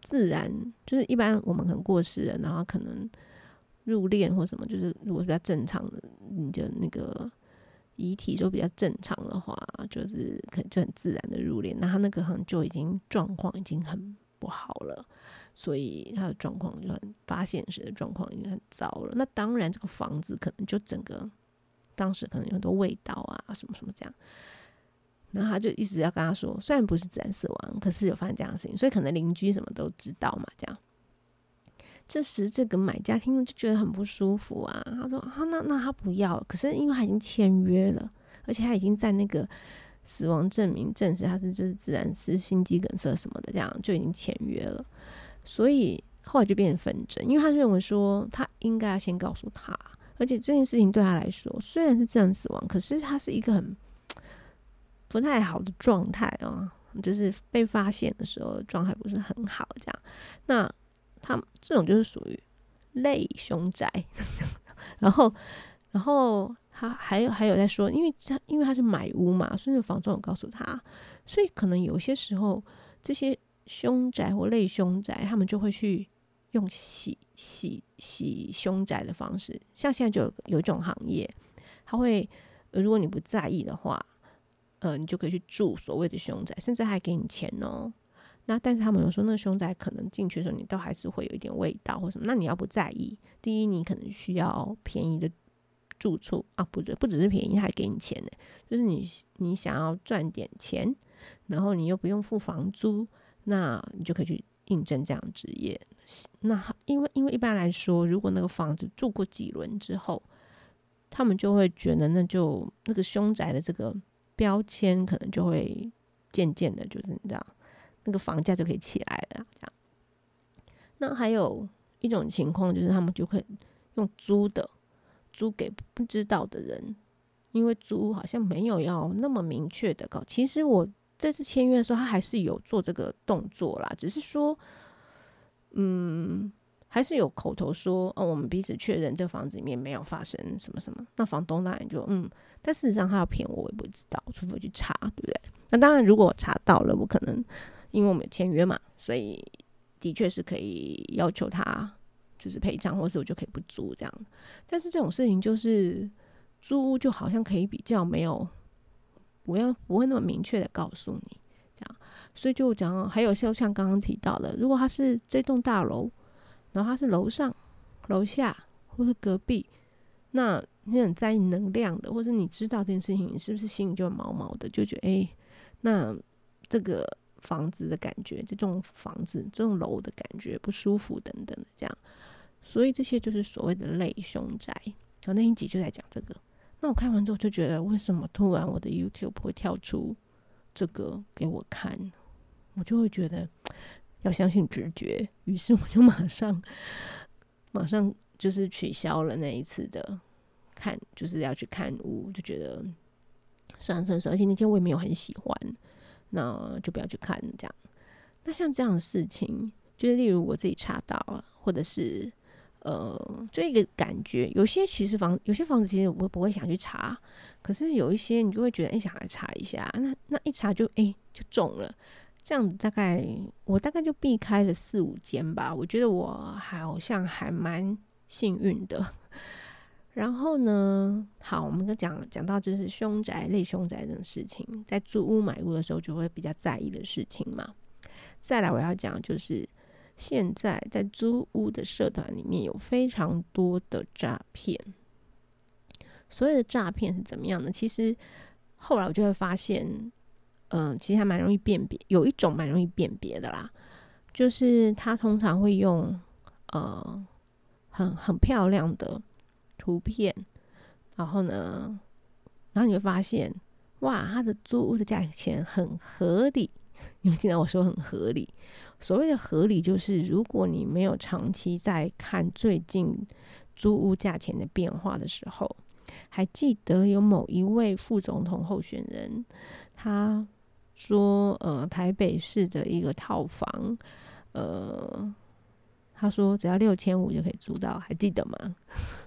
自然，就是一般我们可能过世了，然后可能入殓或什么，就是如果是比较正常的，你的那个。遗体就比较正常的话，就是可能就很自然的入殓。那他那个可能就已经状况已经很不好了，所以他的状况就很发现时的状况已经很糟了。那当然，这个房子可能就整个当时可能有很多味道啊，什么什么这样。然后他就一直要跟他说，虽然不是自然死亡，可是有发生这样的事情，所以可能邻居什么都知道嘛，这样。这时，这个买家听了就觉得很不舒服啊。他说：“啊，那那他不要。可是因为他已经签约了，而且他已经在那个死亡证明证实他是就是自然死、心肌梗塞什么的，这样就已经签约了。所以后来就变成纷争，因为他认为说他应该要先告诉他，而且这件事情对他来说虽然是自然死亡，可是他是一个很不太好的状态啊，就是被发现的时候状态不是很好，这样那。”他这种就是属于类凶宅，<laughs> 然后，然后他还有还有在说，因为他因为他是买屋嘛，所以房东有告诉他，所以可能有些时候这些凶宅或类凶宅，他们就会去用洗洗洗凶宅的方式，像现在就有有一种行业，他会如果你不在意的话，呃，你就可以去住所谓的凶宅，甚至还给你钱哦。那但是他们有说，那个凶宅可能进去的时候，你都还是会有一点味道或什么。那你要不在意，第一，你可能需要便宜的住处啊，不对，不只是便宜，还给你钱呢。就是你你想要赚点钱，然后你又不用付房租，那你就可以去应征这样职业。那因为因为一般来说，如果那个房子住过几轮之后，他们就会觉得那就那个凶宅的这个标签可能就会渐渐的，就是你知道。那个房价就可以起来了，这样。那还有一种情况，就是他们就会用租的，租给不知道的人，因为租好像没有要那么明确的搞。其实我这次签约的时候，他还是有做这个动作啦，只是说，嗯，还是有口头说，哦，我们彼此确认这房子里面没有发生什么什么。那房东当然就嗯，但事实上他要骗我，我也不知道，除非去查，对不对？那当然，如果查到了，我可能。因为我们签约嘛，所以的确是可以要求他就是赔偿，或是我就可以不租这样。但是这种事情就是租就好像可以比较没有，不要不会那么明确的告诉你这样。所以就讲还有像像刚刚提到的，如果他是这栋大楼，然后他是楼上、楼下或是隔壁，那你很在意能量的，或者你知道这件事情，你是不是心里就毛毛的，就觉得哎、那这个房子的感觉，这种房子、这种楼的感觉不舒服等等的这样，所以这些就是所谓的类凶宅。然后那一集就在讲这个。那我看完之后就觉得，为什么突然我的 YouTube 会跳出这个给我看？我就会觉得要相信直觉，于是我就马上马上。就是取消了那一次的看，就是要去看屋，就觉得算了算了，而且那天我也没有很喜欢，那就不要去看这样。那像这样的事情，就是例如我自己查到了，或者是呃，就一个感觉，有些其实房有些房子其实我不会想去查，可是有一些你就会觉得哎、想来查一下，那那一查就哎、就中了。这样子大概我大概就避开了四五间吧，我觉得我好像还蛮。幸运的，然后呢？好，我们就讲讲到就是凶宅类凶宅这种事情，在租屋买屋的时候就会比较在意的事情嘛。再来，我要讲就是现在在租屋的社团里面有非常多的诈骗。所谓的诈骗是怎么样呢？其实后来我就会发现，嗯、其实还蛮容易辨别，有一种蛮容易辨别的啦，就是他通常会用呃。很很漂亮的图片，然后呢，然后你会发现，哇，它的租屋的价钱很合理。<laughs> 你们听到我说很合理？所谓的合理，就是如果你没有长期在看最近租屋价钱的变化的时候，还记得有某一位副总统候选人，他说，呃，台北市的一个套房，呃。他说：“只要六千五就可以租到，还记得吗？”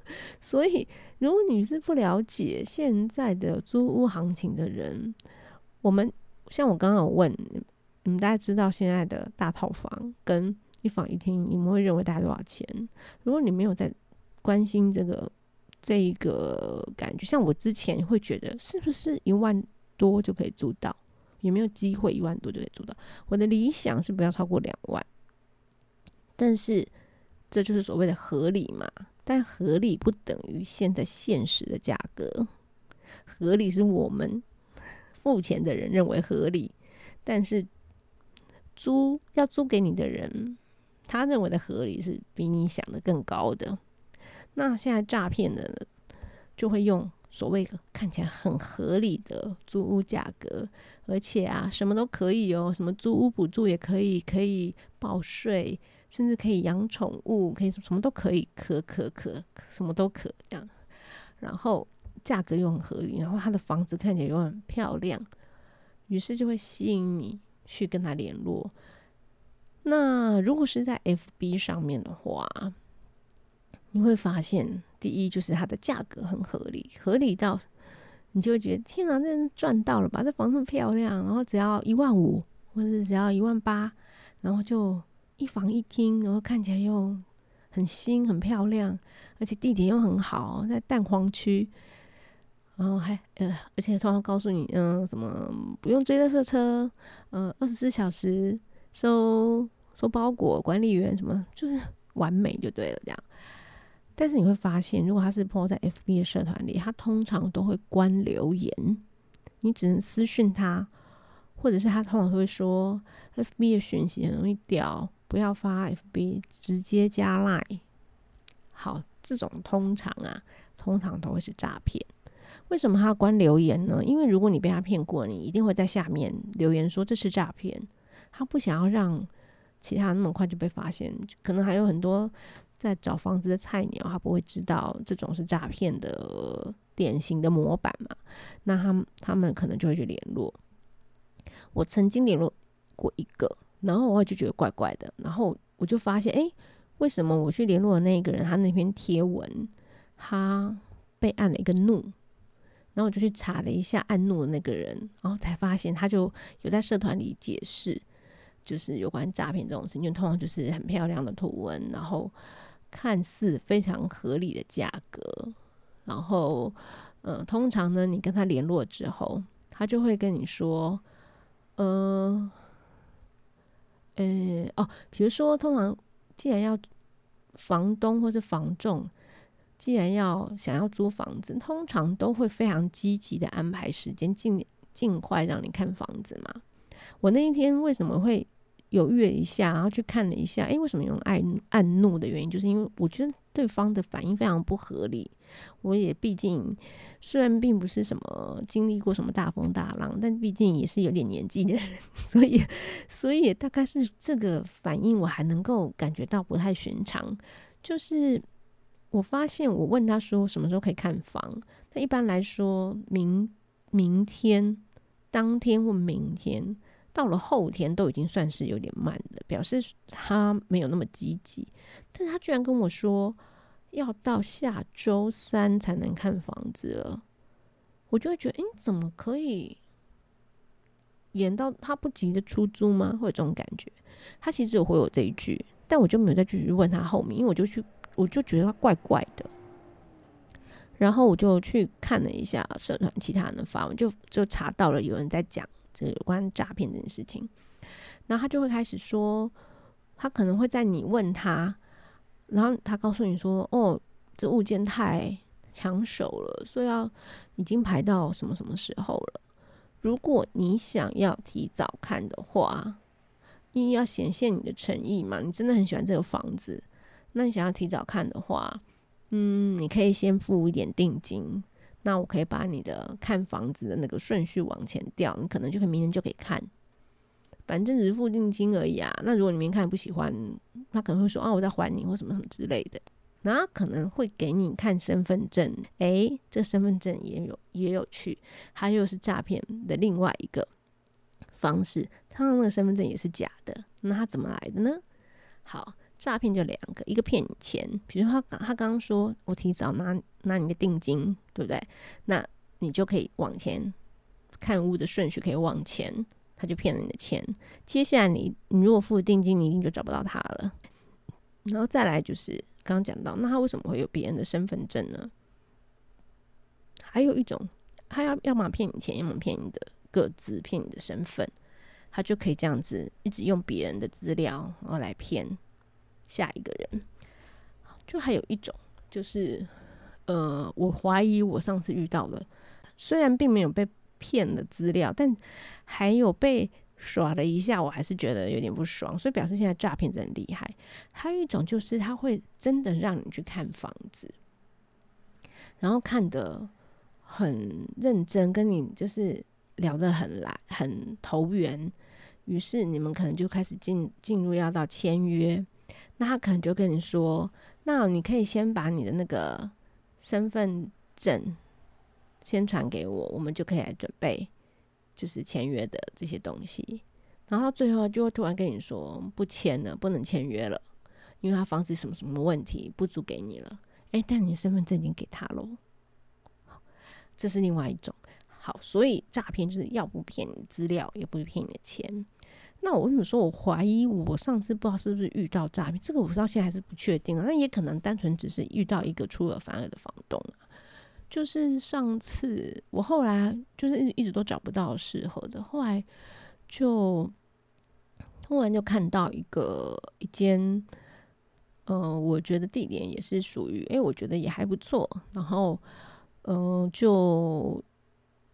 <laughs> 所以，如果你是不了解现在的租屋行情的人，我们像我刚刚有问你们，大家知道现在的大套房跟一房一厅，你们会认为大概多少钱？如果你没有在关心这个这一个感觉，像我之前会觉得是不是一万多就可以租到？有没有机会一万多就可以租到？我的理想是不要超过两万。但是，这就是所谓的合理嘛？但合理不等于现在现实的价格。合理是我们付钱的人认为合理，但是租要租给你的人，他认为的合理是比你想的更高的。那现在诈骗的人就会用所谓的看起来很合理的租屋价格，而且啊，什么都可以哦，什么租屋补助也可以，可以报税。甚至可以养宠物，可以什么都可以，可可可，什么都可这样。然后价格又很合理，然后他的房子看起来又很漂亮，于是就会吸引你去跟他联络。那如果是在 FB 上面的话，你会发现，第一就是它的价格很合理，合理到你就会觉得天哪，这赚到了吧？这房子那么漂亮，然后只要一万五，或者只要一万八，然后就。一房一厅，然后看起来又很新、很漂亮，而且地点又很好，在蛋黄区，然后还呃，而且通常告诉你，嗯、呃，什么不用追垃圾车，呃，二十四小时收收包裹，管理员什么就是完美就对了这样。但是你会发现，如果他是 po 在 FB 的社团里，他通常都会关留言，你只能私讯他，或者是他通常都会说 FB 的讯息很容易掉。不要发 FB，直接加 Line。好，这种通常啊，通常都会是诈骗。为什么他要关留言呢？因为如果你被他骗过，你一定会在下面留言说这是诈骗。他不想要让其他那么快就被发现，可能还有很多在找房子的菜鸟，他不会知道这种是诈骗的典型的模板嘛。那他他们可能就会去联络。我曾经联络过一个。然后我就觉得怪怪的，然后我就发现，哎，为什么我去联络的那个人，他那篇贴文，他被按了一个怒，然后我就去查了一下按怒的那个人，然后才发现他就有在社团里解释，就是有关诈骗这种事情，就通常就是很漂亮的图文，然后看似非常合理的价格，然后，嗯、通常呢，你跟他联络之后，他就会跟你说，呃。呃、哦，比如说，通常既然要房东或是房仲，既然要想要租房子，通常都会非常积极的安排时间，尽尽快让你看房子嘛。我那一天为什么会犹豫了一下，然后去看了一下，诶，为什么用爱按怒的原因，就是因为我觉得对方的反应非常不合理。我也毕竟虽然并不是什么经历过什么大风大浪，但毕竟也是有点年纪的人，<laughs> 所以所以大概是这个反应，我还能够感觉到不太寻常，就是。我发现，我问他说什么时候可以看房，他一般来说明明天、当天或明天，到了后天都已经算是有点慢了，表示他没有那么积极。但是他居然跟我说要到下周三才能看房子了，我就会觉得，诶，怎么可以延到他不急着出租吗？会有这种感觉。他其实有回我这一句，但我就没有再继续问他后面，因为我就去。我就觉得他怪怪的，然后我就去看了一下社团其他人的发文，就就查到了有人在讲这有关诈骗这件事情，然后他就会开始说，他可能会在你问他，然后他告诉你说，哦，这物件太抢手了，所以要已经排到什么什么时候了。如果你想要提早看的话，因为要显现你的诚意嘛，你真的很喜欢这个房子。那你想要提早看的话，嗯，你可以先付一点定金，那我可以把你的看房子的那个顺序往前调，你可能就可以明天就可以看，反正只是付定金而已啊。那如果你明天看不喜欢，他可能会说啊，我再还你或什么什么之类的，那可能会给你看身份证，诶，这身份证也有也有趣，他又是诈骗的另外一个方式，他那个身份证也是假的，那他怎么来的呢？好。诈骗就两个，一个骗你钱，比如他他刚刚说我提早拿拿你的定金，对不对？那你就可以往前看屋的顺序可以往前，他就骗了你的钱。接下来你你如果付了定金，你一定就找不到他了。然后再来就是刚刚讲到，那他为什么会有别人的身份证呢？还有一种，他要要么骗你钱，要么骗你的个资，骗你的身份，他就可以这样子一直用别人的资料然后来骗。下一个人，就还有一种，就是，呃，我怀疑我上次遇到了，虽然并没有被骗的资料，但还有被耍了一下，我还是觉得有点不爽，所以表示现在诈骗真的厉害。还有一种就是他会真的让你去看房子，然后看得很认真，跟你就是聊得很来很投缘，于是你们可能就开始进进入要到签约。那他可能就跟你说：“那你可以先把你的那个身份证先传给我，我们就可以来准备，就是签约的这些东西。然后最后就会突然跟你说不签了，不能签约了，因为他房子什么什么问题不租给你了。诶，但你的身份证已经给他喽。这是另外一种。好，所以诈骗就是要不骗你资料，也不骗你的钱。”那我为什么说我怀疑我上次不知道是不是遇到诈骗？这个我到现在还是不确定啊。那也可能单纯只是遇到一个出尔反尔的房东啊。就是上次我后来就是一直都找不到适合的，后来就突然就看到一个一间，呃，我觉得地点也是属于，哎，我觉得也还不错。然后，嗯、呃，就。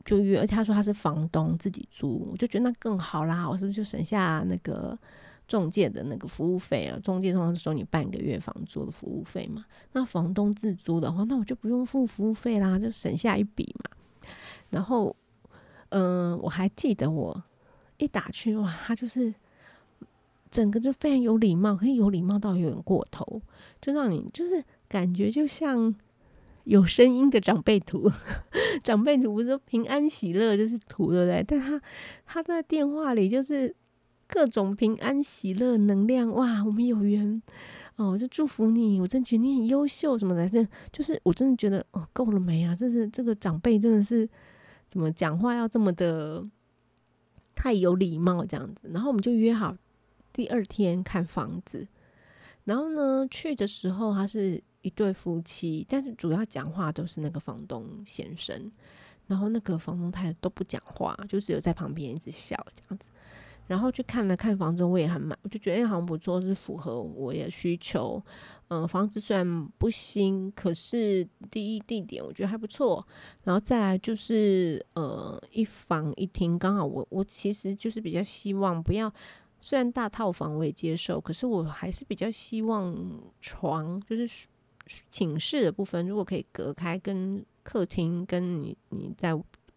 就约，而且他说他是房东自己租，我就觉得那更好啦。我是不是就省下那个中介的那个服务费啊？中介通常收你半个月房租的服务费嘛。那房东自租的话，那我就不用付服务费啦，就省下一笔嘛。然后，嗯、我还记得我一打去哇，他就是整个就非常有礼貌，可以有礼貌到有点过头，就让你就是感觉就像。有声音的长辈图，<laughs> 长辈图不是平安喜乐就是图，对不对？但他他在电话里就是各种平安喜乐能量，哇，我们有缘哦，我就祝福你，我真觉得你很优秀什么的，这就是我真的觉得哦，够了没啊？这是这个长辈真的是怎么讲话要这么的太有礼貌这样子，然后我们就约好第二天看房子，然后呢去的时候他是。一对夫妻，但是主要讲话都是那个房东先生，然后那个房东太太都不讲话，就只有在旁边一直笑这样子。然后去看了看房子，我也很满，我就觉得好像不错，是符合我的需求。嗯，房子虽然不新，可是第一地点我觉得还不错。然后再来就是呃一房一厅，刚好我我其实就是比较希望不要，虽然大套房我也接受，可是我还是比较希望床就是寝室的部分，如果可以隔开跟客厅跟你你在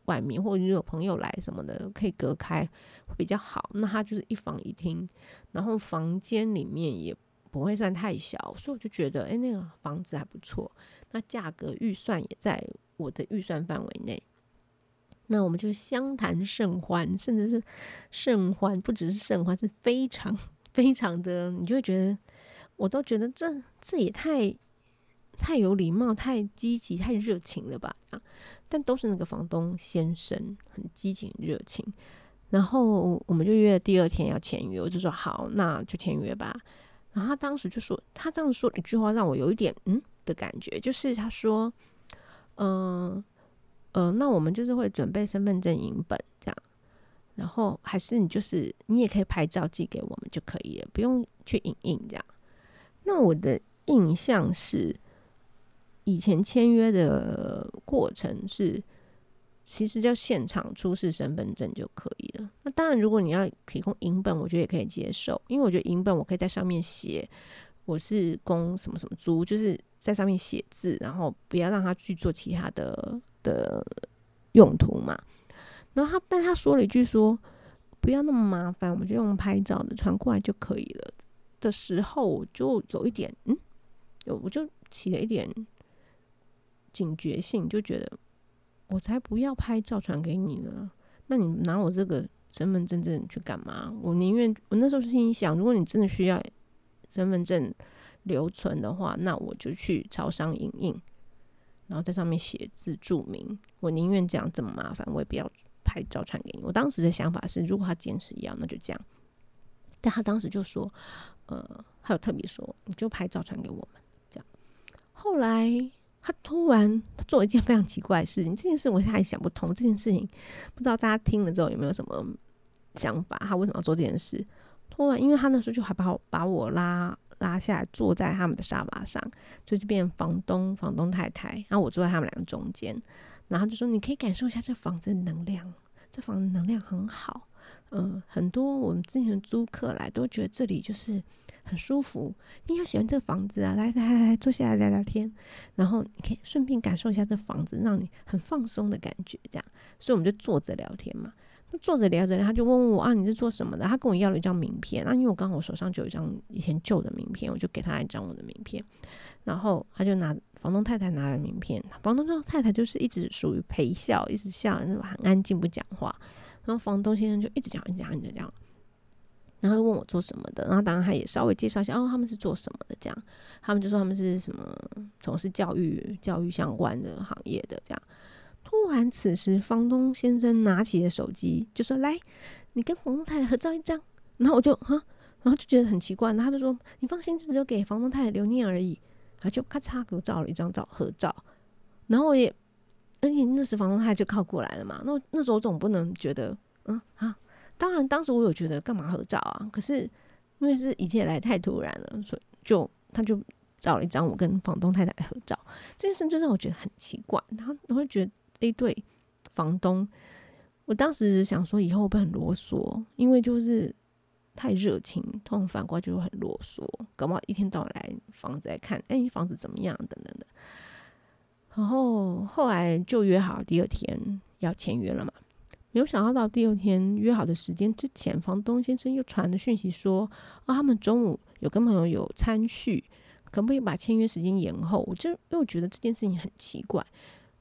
外面，或者你有朋友来什么的可以隔开会比较好。那它就是一房一厅，然后房间里面也。不会算太小，所以我就觉得，哎，那个房子还不错，那价格预算也在我的预算范围内。那我们就相谈甚欢，甚至是甚欢，不只是甚欢，是非常非常的，你就会觉得，我都觉得这这也太太有礼貌、太积极、太热情了吧？但都是那个房东先生很积极、热情。然后我们就约第二天要签约，我就说好，那就签约吧。然后他当时就说，他这样说一句话让我有一点嗯的感觉，就是他说，嗯呃，呃，那我们就是会准备身份证影本这样，然后还是你就是你也可以拍照寄给我们就可以了，不用去影印这样。那我的印象是，以前签约的过程是。其实就现场出示身份证就可以了。那当然，如果你要提供影本，我觉得也可以接受，因为我觉得影本我可以在上面写我是供什么什么租，就是在上面写字，然后不要让他去做其他的的用途嘛。然后他，但他说了一句说不要那么麻烦，我们就用拍照的传过来就可以了。的时候，我就有一点嗯，有我就起了一点警觉性，就觉得。我才不要拍照传给你呢！那你拿我这个身份证证去干嘛？我宁愿我那时候心里想，如果你真的需要身份证留存的话，那我就去超商影印，然后在上面写字注明。我宁愿这样这么麻烦，我也不要拍照传给你。我当时的想法是，如果他坚持要，那就这样。但他当时就说，呃，他有特别说，你就拍照传给我们这样。后来。他突然他做一件非常奇怪的事情，这件事我现在还想不通。这件事情不知道大家听了之后有没有什么想法？他为什么要做这件事？突然，因为他那时候就还把我把我拉拉下来，坐在他们的沙发上，就就变房东房东太太，然后我坐在他们两个中间，然后就说：“你可以感受一下这房子的能量，这房子能量很好。”嗯，很多我们之前的租客来都觉得这里就是。很舒服，你要喜欢这个房子啊！来来来，坐下来聊聊天，然后你可以顺便感受一下这房子，让你很放松的感觉。这样，所以我们就坐着聊天嘛。坐着聊着，他就问我啊，你是做什么的？他跟我要了一张名片啊，因为我刚好我手上就有一张以前旧的名片，我就给他一张我的名片。然后他就拿房东太太拿了名片，房东太太就是一直属于陪笑，一直笑，很安静不讲话。然后房东先生就一直讲，一直讲，一直讲。然后问我做什么的，然后当然他也稍微介绍一下，哦，他们是做什么的，这样，他们就说他们是什么从事教育、教育相关的行业的，这样。突然此时，房东先生拿起了手机，就说：“来，你跟房东太太合照一张。”然后我就哈，然后就觉得很奇怪，他就说：“你放心，只是给房东太太留念而已。”他就咔嚓给我照了一张照合照，然后我也，而且那时房东太太就靠过来了嘛，那那时候总不能觉得，嗯啊。当然，当时我有觉得干嘛合照啊？可是因为是一切来太突然了，所以就他就找了一张我跟房东太太合照。这件事就让我觉得很奇怪。然后我会觉得这对房东，我当时想说以后会不会很啰嗦，因为就是太热情，通常反过来就会很啰嗦，搞不好一天到晚来房子来看，哎、房子怎么样等等的。然后后来就约好第二天要签约了嘛。没有想到到第二天约好的时间之前，房东先生又传了讯息说：“啊，他们中午有跟朋友有餐叙，可不可以把签约时间延后？”我就又觉得这件事情很奇怪。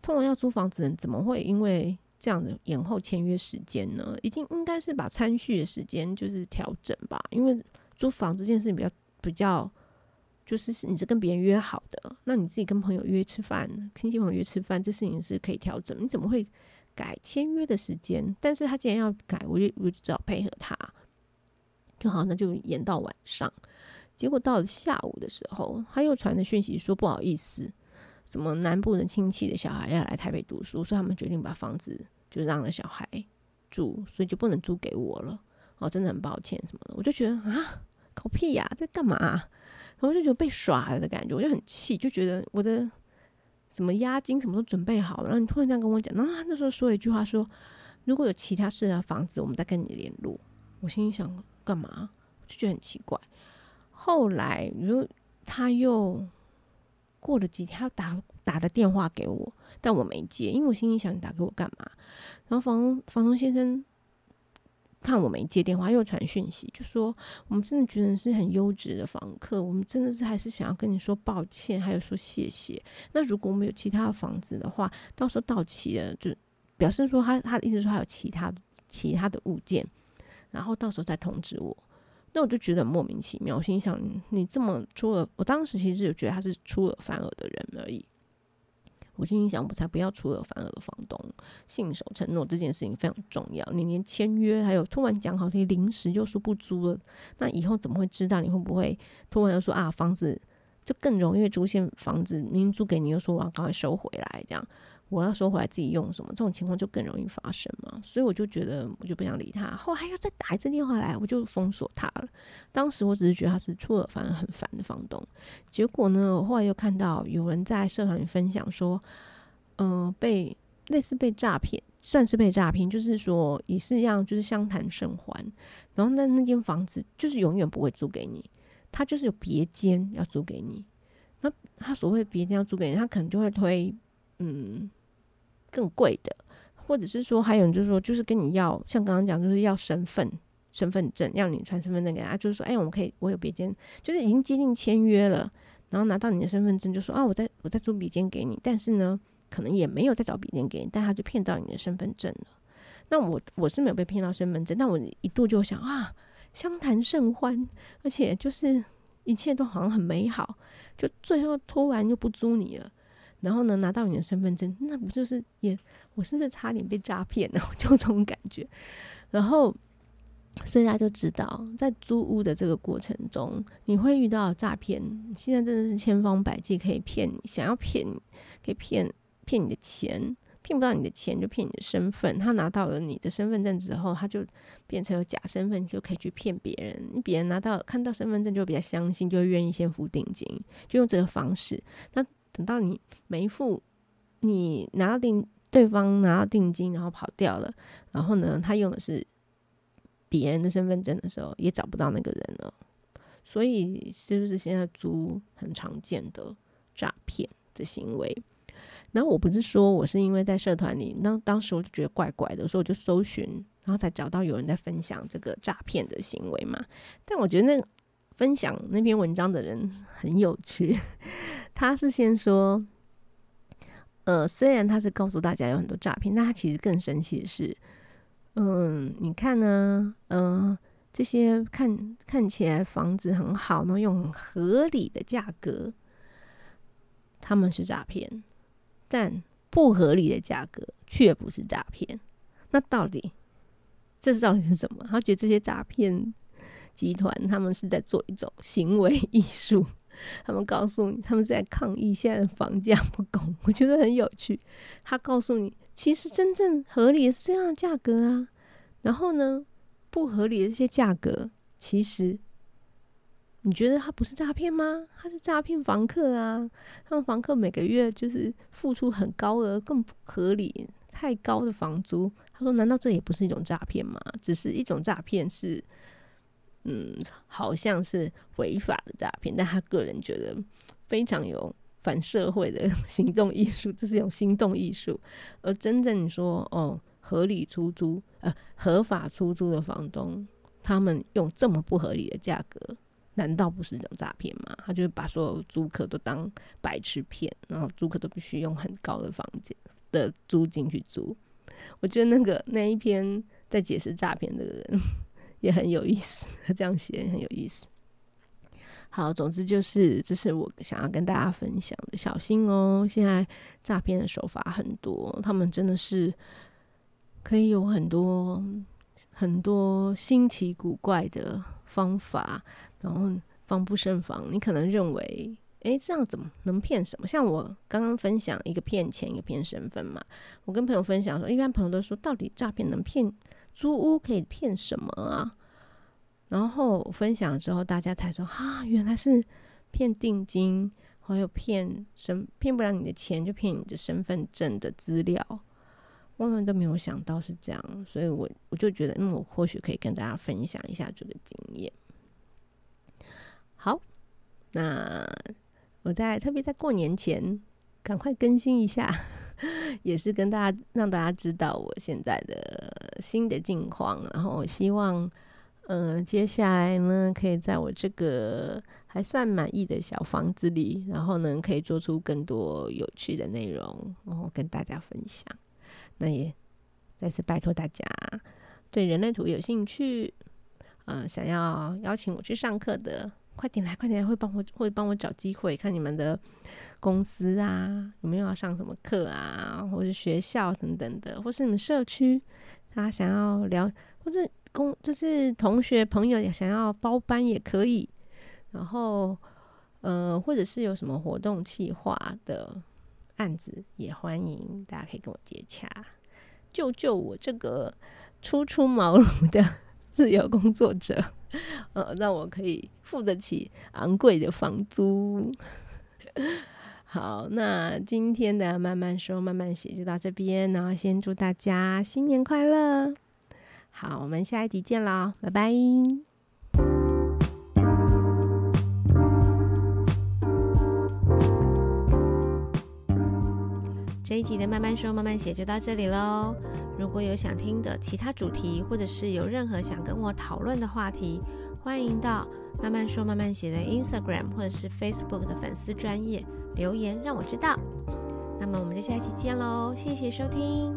通常要租房子人怎么会因为这样的延后签约时间呢？一定应该是把餐叙的时间就是调整吧。因为租房这件事情比较比较，就是你是跟别人约好的，那你自己跟朋友约吃饭，亲戚朋友约吃饭，这事情是可以调整。你怎么会？改签约的时间，但是他既然要改，我就我就只好配合他，就好，那就延到晚上。结果到了下午的时候，他又传的讯息说不好意思，什么南部的亲戚的小孩要来台北读书，所以他们决定把房子就让了小孩住，所以就不能租给我了。哦，真的很抱歉什么的。我就觉得啊，搞屁呀，在干嘛？然后我就觉得被耍了的感觉，我就很气，就觉得我的什么押金什么都准备好，然后你突然这样跟我讲，然后他那时候说一句话说，如果有其他适合的房子，我们再跟你联络。我心里想干嘛？就觉得很奇怪。后来，如他又过了几天，他打打的电话给我，但我没接，因为我心里想，你打给我干嘛？然后房房东先生看我没接电话，又传讯息，就说我们真的觉得是很优质的房客，我们真的是还是想要跟你说抱歉，还有说谢谢。那如果我们有其他的房子的话，到时候到期了，就表示说他他的意思说还有其他其他的物件。然后到时候再通知我，那我就觉得莫名其妙。我心想，你这么出尔，我当时其实就觉得他是出尔反尔的人而已。我心想，我才不要出尔反尔的房东，信守承诺这件事情非常重要。你连签约还有突然讲好，你临时就说不租了，那以后怎么会知道你会不会突然又说啊，房子就更容易出现房子明明租给你又说我要赶快收回来这样。我要收回来自己用什么，这种情况就更容易发生嘛，所以我就觉得我就不想理他，后来还要再打一次电话来，我就封锁他了。当时我只是觉得他是出尔反尔很烦的房东，结果呢，我后来又看到有人在社团里分享说，嗯、被类似被诈骗，算是被诈骗，就是说也是一样，就是相谈甚欢，然后那那间房子就是永远不会租给你，他就是有别间要租给你，那他所谓别间要租给你，他可能就会推，嗯。更贵的，或者是说，还有人就是说，就是跟你要，像刚刚讲，就是要身份、身份证，要你传身份证给他，就是说，哎，我们可以，我有别间，就是已经接近签约了，然后拿到你的身份证，就说啊，我在我在租别间给你，但是呢，可能也没有再找别间给你，但他就骗到你的身份证了。那我我是没有被骗到身份证，但我一度就想啊，相谈甚欢，而且就是一切都好像很美好，就最后突然又不租你了。然后呢，拿到你的身份证，那不就是也我是不是差点被诈骗呢？<laughs> 就这种感觉。然后，所以大家就知道，在租屋的这个过程中，你会遇到诈骗。现在真的是千方百计可以骗你，想要骗你，可以骗骗你的钱，骗不到你的钱就骗你的身份。他拿到了你的身份证之后，他就变成有假身份，就可以去骗别人。别人拿到看到身份证就比较相信，就会愿意先付定金，就用这个方式。那等到你没付，你拿到定，对方拿到定金，然后跑掉了，然后呢，他用的是别人的身份证的时候，也找不到那个人了。所以，是不是现在租很常见的诈骗的行为？然后我不是说我是因为在社团里，那当时我就觉得怪怪的，所以我就搜寻，然后才找到有人在分享这个诈骗的行为嘛。但我觉得那。分享那篇文章的人很有趣，<laughs> 他是先说，呃，虽然他是告诉大家有很多诈骗，但他其实更神奇的是，嗯，你看呢，嗯、这些看看起来房子很好，然后用合理的价格，他们是诈骗，但不合理的价格却不是诈骗，那到底这是到底是什么？他觉得这些诈骗。集团他们是在做一种行为艺术，<laughs> 他们告诉你他们在抗议现在的房价不公，<laughs> 我觉得很有趣。他告诉你，其实真正合理的是这样的价格啊，然后呢，不合理的这些价格，其实你觉得他不是诈骗吗？他是诈骗房客啊，他们房客每个月就是付出很高额、更不合理、太高的房租。他说，难道这也不是一种诈骗吗？只是一种诈骗是。嗯，好像是违法的诈骗，但他个人觉得非常有反社会的 <laughs> 行动艺术，这是一种行动艺术。而真正说哦，合理出租呃合法出租的房东，他们用这么不合理的价格，难道不是一种诈骗吗？他就把所有租客都当白痴骗，然后租客都必须用很高的房间的租金去租。我觉得那个那一篇在解释诈骗的人。也很有意思，<laughs> 这样写很有意思。好，总之就是这是我想要跟大家分享的，小心哦！现在诈骗的手法很多，他们真的是可以有很多很多新奇古怪的方法，然后防不胜防。你可能认为，诶，这样怎么能骗什么？像我刚刚分享一个骗钱，一个骗身份嘛。我跟朋友分享说，一般朋友都说，到底诈骗能骗？租屋可以骗什么啊？然后分享之后，大家才说啊，原来是骗定金，还有骗身骗不了你的钱，就骗你的身份证的资料。万万都没有想到是这样，所以我我就觉得，嗯，我或许可以跟大家分享一下这个经验。好，那我在特别在过年前赶快更新一下，<laughs> 也是跟大家让大家知道我现在的新的近况，然后我希望。嗯、呃，接下来呢，可以在我这个还算满意的小房子里，然后呢，可以做出更多有趣的内容，然后跟大家分享。那也再次拜托大家，对人类图有兴趣，呃，想要邀请我去上课的，快点来，快点来，会帮我，会帮我找机会，看你们的公司啊，有没有要上什么课啊，或者学校等等的，或是你们社区，大家想要聊，或者。公就是同学朋友也想要包班也可以，然后呃，或者是有什么活动计划的案子也欢迎，大家可以跟我接洽，救救我这个初出茅庐的 <laughs> 自由工作者，呃，让我可以付得起昂贵的房租。好，那今天的慢慢说慢慢写就到这边，然后先祝大家新年快乐。好，我们下一集见了，拜拜。这一集的慢慢说慢慢写就到这里喽。如果有想听的其他主题，或者是有任何想跟我讨论的话题，欢迎到慢慢说慢慢写的 Instagram 或者是 Facebook 的粉丝专页留言，让我知道。那么我们就下期见喽，谢谢收听。